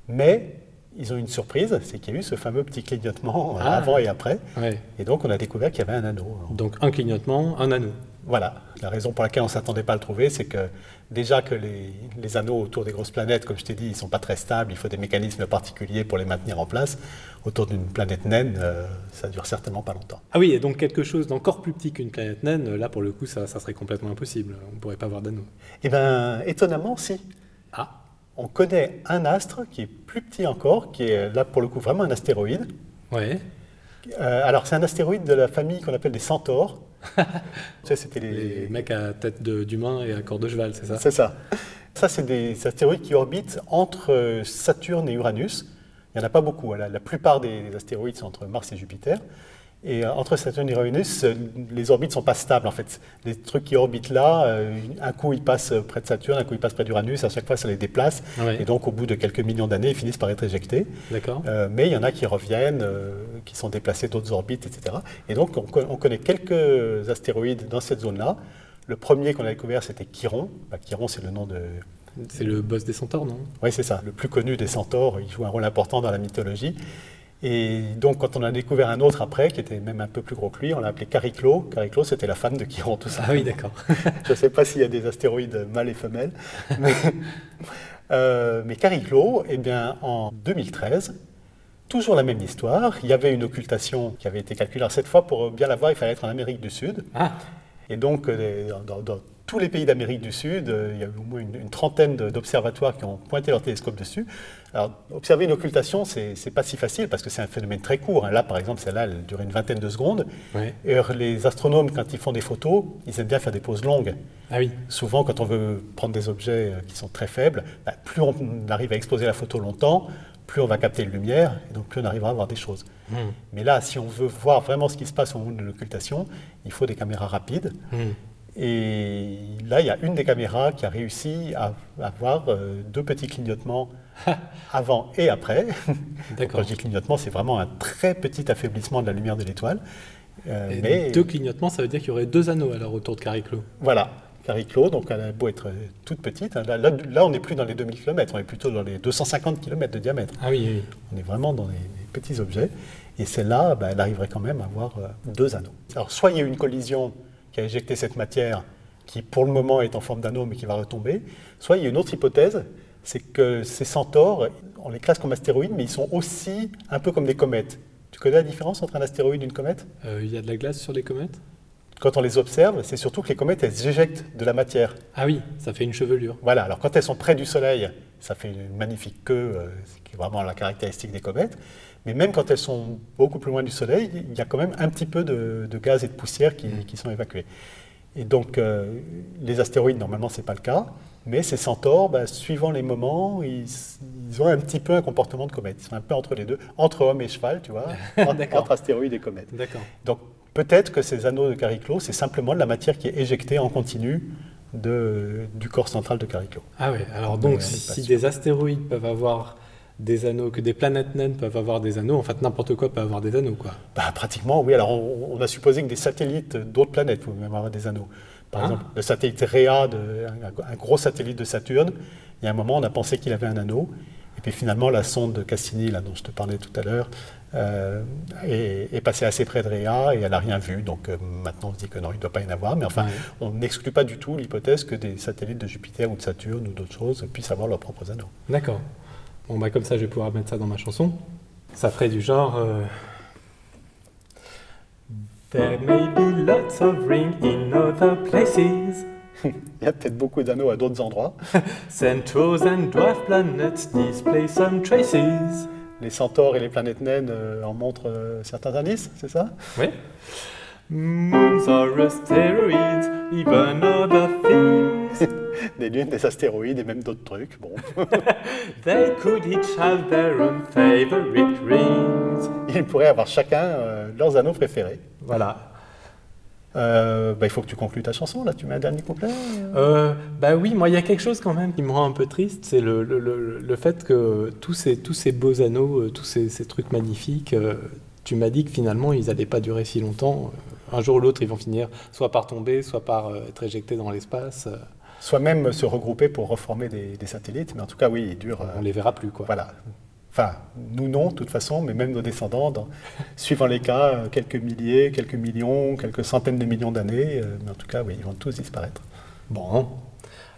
S2: Mais ils ont eu une surprise, c'est qu'il y a eu ce fameux petit clignotement euh,
S3: Ah.
S2: avant et après.
S3: Ouais.
S2: Et donc, on a découvert qu'il y avait un anneau.
S3: Donc un clignotement, un anneau.
S2: Voilà, la raison pour laquelle on ne s'attendait pas à le trouver, c'est que déjà que les, les anneaux autour des grosses planètes, comme je t'ai dit, ils ne sont pas très stables, il faut des mécanismes particuliers pour les maintenir en place. Autour d'une planète naine, euh, ça dure certainement pas longtemps.
S3: Ah oui, et donc quelque chose d'encore plus petit qu'une planète naine, là pour le coup ça, ça serait complètement impossible. On ne pourrait pas avoir d'anneau.
S2: Eh bien, étonnamment, si.
S3: Ah,
S2: On connaît un astre qui est plus petit encore, qui est là pour le coup vraiment un astéroïde.
S3: ouais.
S2: Euh, alors, c'est un astéroïde de la famille qu'on appelle des centaures. c'était les,
S3: Les mecs à tête d'humain et à corps de cheval, c'est ça?
S2: C'est ça. Ça, c'est des astéroïdes qui orbitent entre euh, Saturne et Uranus. Il n'y en a pas beaucoup. hein. La, la plupart des astéroïdes sont entre Mars et Jupiter. Et euh, entre Saturne et Uranus, euh, les orbites ne sont pas stables en fait. Les trucs qui orbitent là, euh, un coup ils passent près de Saturne, un coup ils passent près d'Uranus, à chaque fois ça les déplace.
S3: Ouais.
S2: Et donc au bout de quelques millions d'années, ils finissent par être éjectés. Euh, mais il y en a qui reviennent, euh, qui sont déplacés d'autres orbites, etc. Et donc, on connaît quelques astéroïdes dans cette zone-là. Le premier qu'on a découvert, c'était Chiron. Bah, Chiron, c'est le nom de.
S3: C'est le boss des centaures, non?
S2: Oui, c'est ça, le plus connu des centaures. Il joue un rôle important dans la mythologie. Et donc, quand on a découvert un autre après, qui était même un peu plus gros que lui, on l'a appelé Chariclo. Chariclo, c'était la femme de Chiron, tout ça.
S3: Ah oui, d'accord.
S2: Je ne sais pas s'il y a des astéroïdes mâles et femelles. Mais, euh, mais Chariclo, eh bien, en 2013, toujours la même histoire. Il y avait une occultation qui avait été calculée. Alors, cette fois, pour bien la voir, il fallait être en Amérique du Sud.
S3: Ah,
S2: Et donc, euh, dans tous les pays d'Amérique du Sud. Euh, il y a au moins une, trentaine d'observatoires qui ont pointé leur télescope dessus. Alors, observer une occultation, c'est n'est pas si facile parce que c'est un phénomène très court. Hein. Là, par exemple, celle-là, elle dure une vingtaine de secondes. Et les astronomes, quand ils font des photos, ils aiment bien faire des poses longues.
S3: Ah oui.
S2: Souvent, quand on veut prendre des objets euh, qui sont très faibles, bah, plus on arrive à exposer la photo longtemps, plus on va capter de lumière, et donc plus on arrivera à voir des choses. Hmm. Mais là, si on veut voir vraiment ce qui se passe au moment de l'occultation, il faut des caméras rapides. Hmm. Et là, il y a une des caméras qui a réussi à, avoir euh, deux petits clignotements avant et après. Quand je dis clignotement, c'est vraiment un très petit affaiblissement de la lumière de l'étoile.
S3: Euh, mais... Deux clignotements, ça veut dire qu'il y aurait deux anneaux alors autour de Cariclo.
S2: Voilà, Cariclo, donc elle a beau être toute petite. Hein, là, on n'est plus dans les 2000 km, on est plutôt dans les 250 km de diamètre.
S3: Ah oui, oui.
S2: On est vraiment dans les, petits objets. Et celle-là, bah, elle arriverait quand même à avoir euh, deux anneaux. Alors, soit il y a eu une collision qui a éjecté cette matière qui pour le moment est en forme d'anneau mais qui va retomber, soit il y a une autre hypothèse, c'est que ces centaures, on les classe comme astéroïdes, mais ils sont aussi un peu comme des comètes. Tu connais la différence entre un astéroïde et une comète?
S3: Euh, Il y a de la glace sur les comètes?
S2: Quand on les observe, c'est surtout que les comètes, elles éjectent de la matière.
S3: Ah oui, ça fait une chevelure.
S2: Voilà, alors quand elles sont près du Soleil, ça fait une magnifique queue, euh, qui est vraiment la caractéristique des comètes. Mais même quand elles sont beaucoup plus loin du Soleil, il y a quand même un petit peu de, gaz et de poussière qui, mm. sont évacués. Et donc, euh, les astéroïdes, normalement, ce n'est pas le cas. Mais ces centaures, bah, suivant les moments, ils, ont un petit peu un comportement de comète. Ils sont un peu entre les deux, entre homme et cheval, tu vois, entre, astéroïdes et comètes. Donc, peut-être que ces anneaux de Cariclo, c'est simplement de la matière qui est éjectée en continu de, du corps central de Cariclo.
S3: Ah oui, alors donc, si des astéroïdes peuvent avoir des anneaux, que des planètes naines peuvent avoir des anneaux. En fait, n'importe quoi peut avoir des anneaux, quoi.
S2: Bah, pratiquement, oui. Alors, on, a supposé que des satellites d'autres planètes pouvaient même avoir des anneaux. Par ah. exemple, le satellite Rhea, un, gros satellite de Saturne, il y a un moment, on a pensé qu'il avait un anneau. Et puis finalement, la sonde Cassini, là, dont je te parlais tout à l'heure, euh, est, passée assez près de Rhea et elle n'a rien vu. Donc euh, maintenant, on se dit que non, il ne doit pas y en avoir. Mais enfin, on n'exclut pas du tout l'hypothèse que des satellites de Jupiter ou de Saturne ou d'autres choses puissent avoir leurs propres anneaux.
S3: D'accord. Bon, bah, comme ça, je vais pouvoir mettre ça dans ma chanson. Ça ferait du genre. Euh, There may be lots of rings in other places.
S2: Il y a peut-être beaucoup d'anneaux à d'autres endroits.
S3: Centaurs and dwarf planets display some traces.
S2: Les centaures et les planètes naines euh, en montrent euh, certains indices, c'est ça?
S3: Oui. Moons are asteroids, even other things.
S2: Des lunes, des astéroïdes et même d'autres trucs. Bon.
S3: They could each have their own favorite rings.
S2: Ils pourraient avoir chacun euh, leurs anneaux préférés.
S3: Voilà.
S2: Euh, bah, il faut que tu conclues ta chanson, là. Tu mets un dernier couplet
S3: euh, Bah oui, moi, il y a quelque chose quand même qui me rend un peu triste. C'est le, le, le, fait que tous ces, tous ces beaux anneaux, tous ces, ces trucs magnifiques, tu m'as dit que finalement, ils n'allaient pas durer si longtemps un jour ou l'autre, ils vont finir soit par tomber, soit par euh, être éjectés dans l'espace.
S2: Soit même se regrouper pour reformer des, satellites, mais en tout cas, oui, ils durent.
S3: On ne les verra plus, quoi.
S2: Voilà. Enfin, nous non, de toute façon, mais même nos descendants, suivant les cas, euh, quelques milliers, quelques millions, quelques centaines de millions d'années, euh, mais en tout cas, oui, ils vont tous disparaître.
S3: Bon.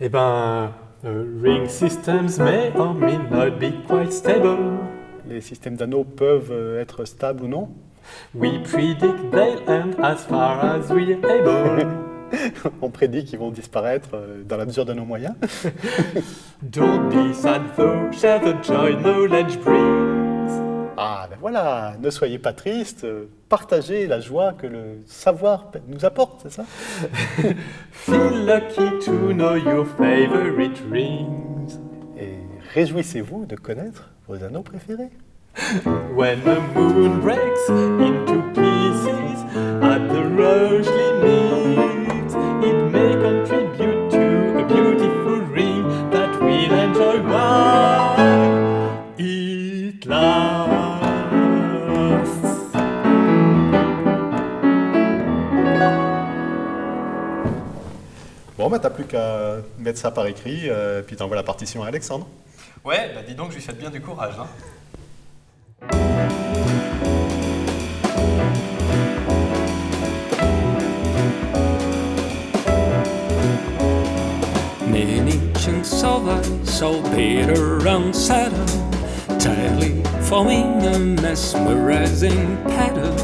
S3: Eh ben, ring systems may or may not be quite stable.
S2: Les systèmes d'anneaux peuvent être stables ou non?
S3: We predict they'll end as far as we're able.
S2: On prédit qu'ils vont disparaître euh, dans la mesure de nos moyens.
S3: Don't be sad though, share the joy knowledge brings.
S2: Ah ben voilà, ne soyez pas tristes, euh, partagez la joie que le savoir nous apporte, c'est ça?
S3: Feel lucky to know your favorite rings.
S2: Et réjouissez-vous de connaître vos anneaux préférés?
S3: When the moon breaks into pieces at the Roche
S2: plus qu'à mettre ça par écrit, euh, puis t'envoies la partition à Alexandre.
S3: Ouais, bah dis donc, je lui souhaite bien du courage. Hein. Many chunks of ice all buried around Saturn, tightly forming a mesmerizing pattern.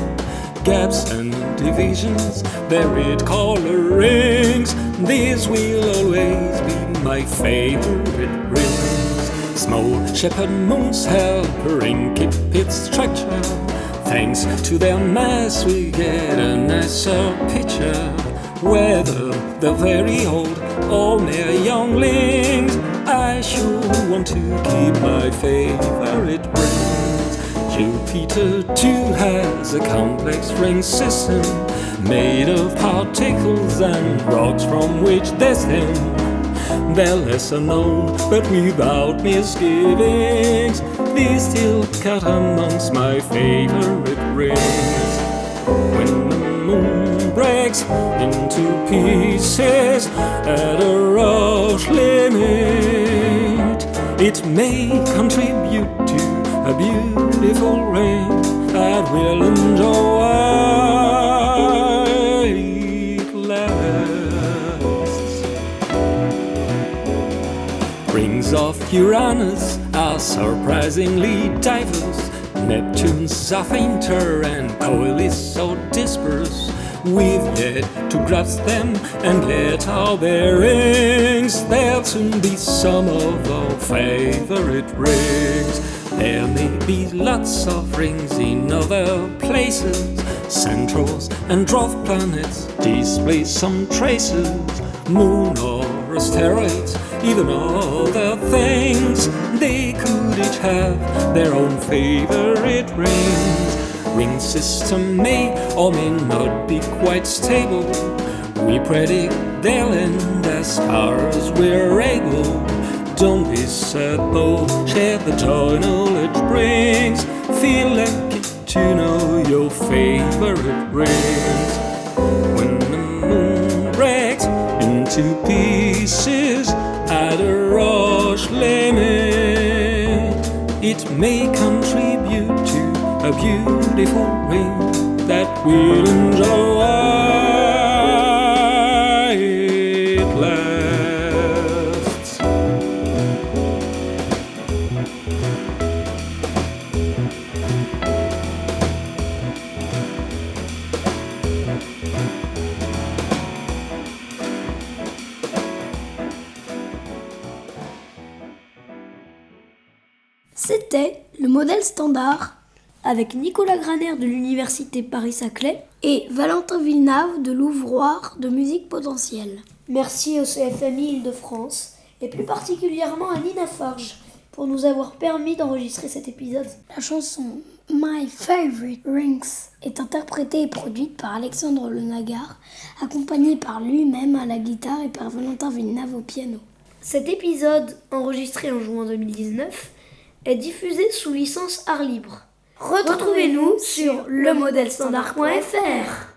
S3: Gaps and divisions, buried color rings,
S4: These will always be my favorite rings. Small shepherd moons helping keep its structure. Thanks to their mass, we get a nicer picture. Whether they're very old or mere younglings, I sure want to keep my favorite rings. Jupiter too has a complex ring system made of particles and rocks from which they stem. They're lesser known, but without misgivings, they still cut amongst my favorite rings. When the moon breaks into pieces at a rush limit, it may contribute to a beautiful ring that will enjoy it lasts. Rings of Uranus are surprisingly diverse. Neptune's are fainter and coil is so dispersed. We've yet to grasp them and let our bearings. There'll soon be some of our favorite rings. There may be lots of rings in other places. Centrals and dwarf planets display some traces. Moon or asteroids, even other things. They could each have their own favorite rings. Ring system may or may not be quite stable. We predict they'll end as far as we're able. Don't be sad though, share the joy knowledge brings. Feel lucky to know your favorite rings. When the moon breaks into pieces at a rush limit, it may contribute to a beautiful ring that we'll enjoy
S1: avec Nicolas Graner de l'Université Paris-Saclay et Valentin Villeneuve de l'Ouvroir de musique potentielle. Merci au CFMI Île-de-France et plus particulièrement à Nina Forge pour nous avoir permis d'enregistrer cet épisode. La chanson My Favorite Rings est interprétée et produite par Alexandre Lenagar, accompagné par lui-même à la guitare et par Valentin Villeneuve au piano. Cet épisode, enregistré en juin 2019, est diffusé sous licence art libre. Retrouvez-nous sur lemodèlestandard.fr.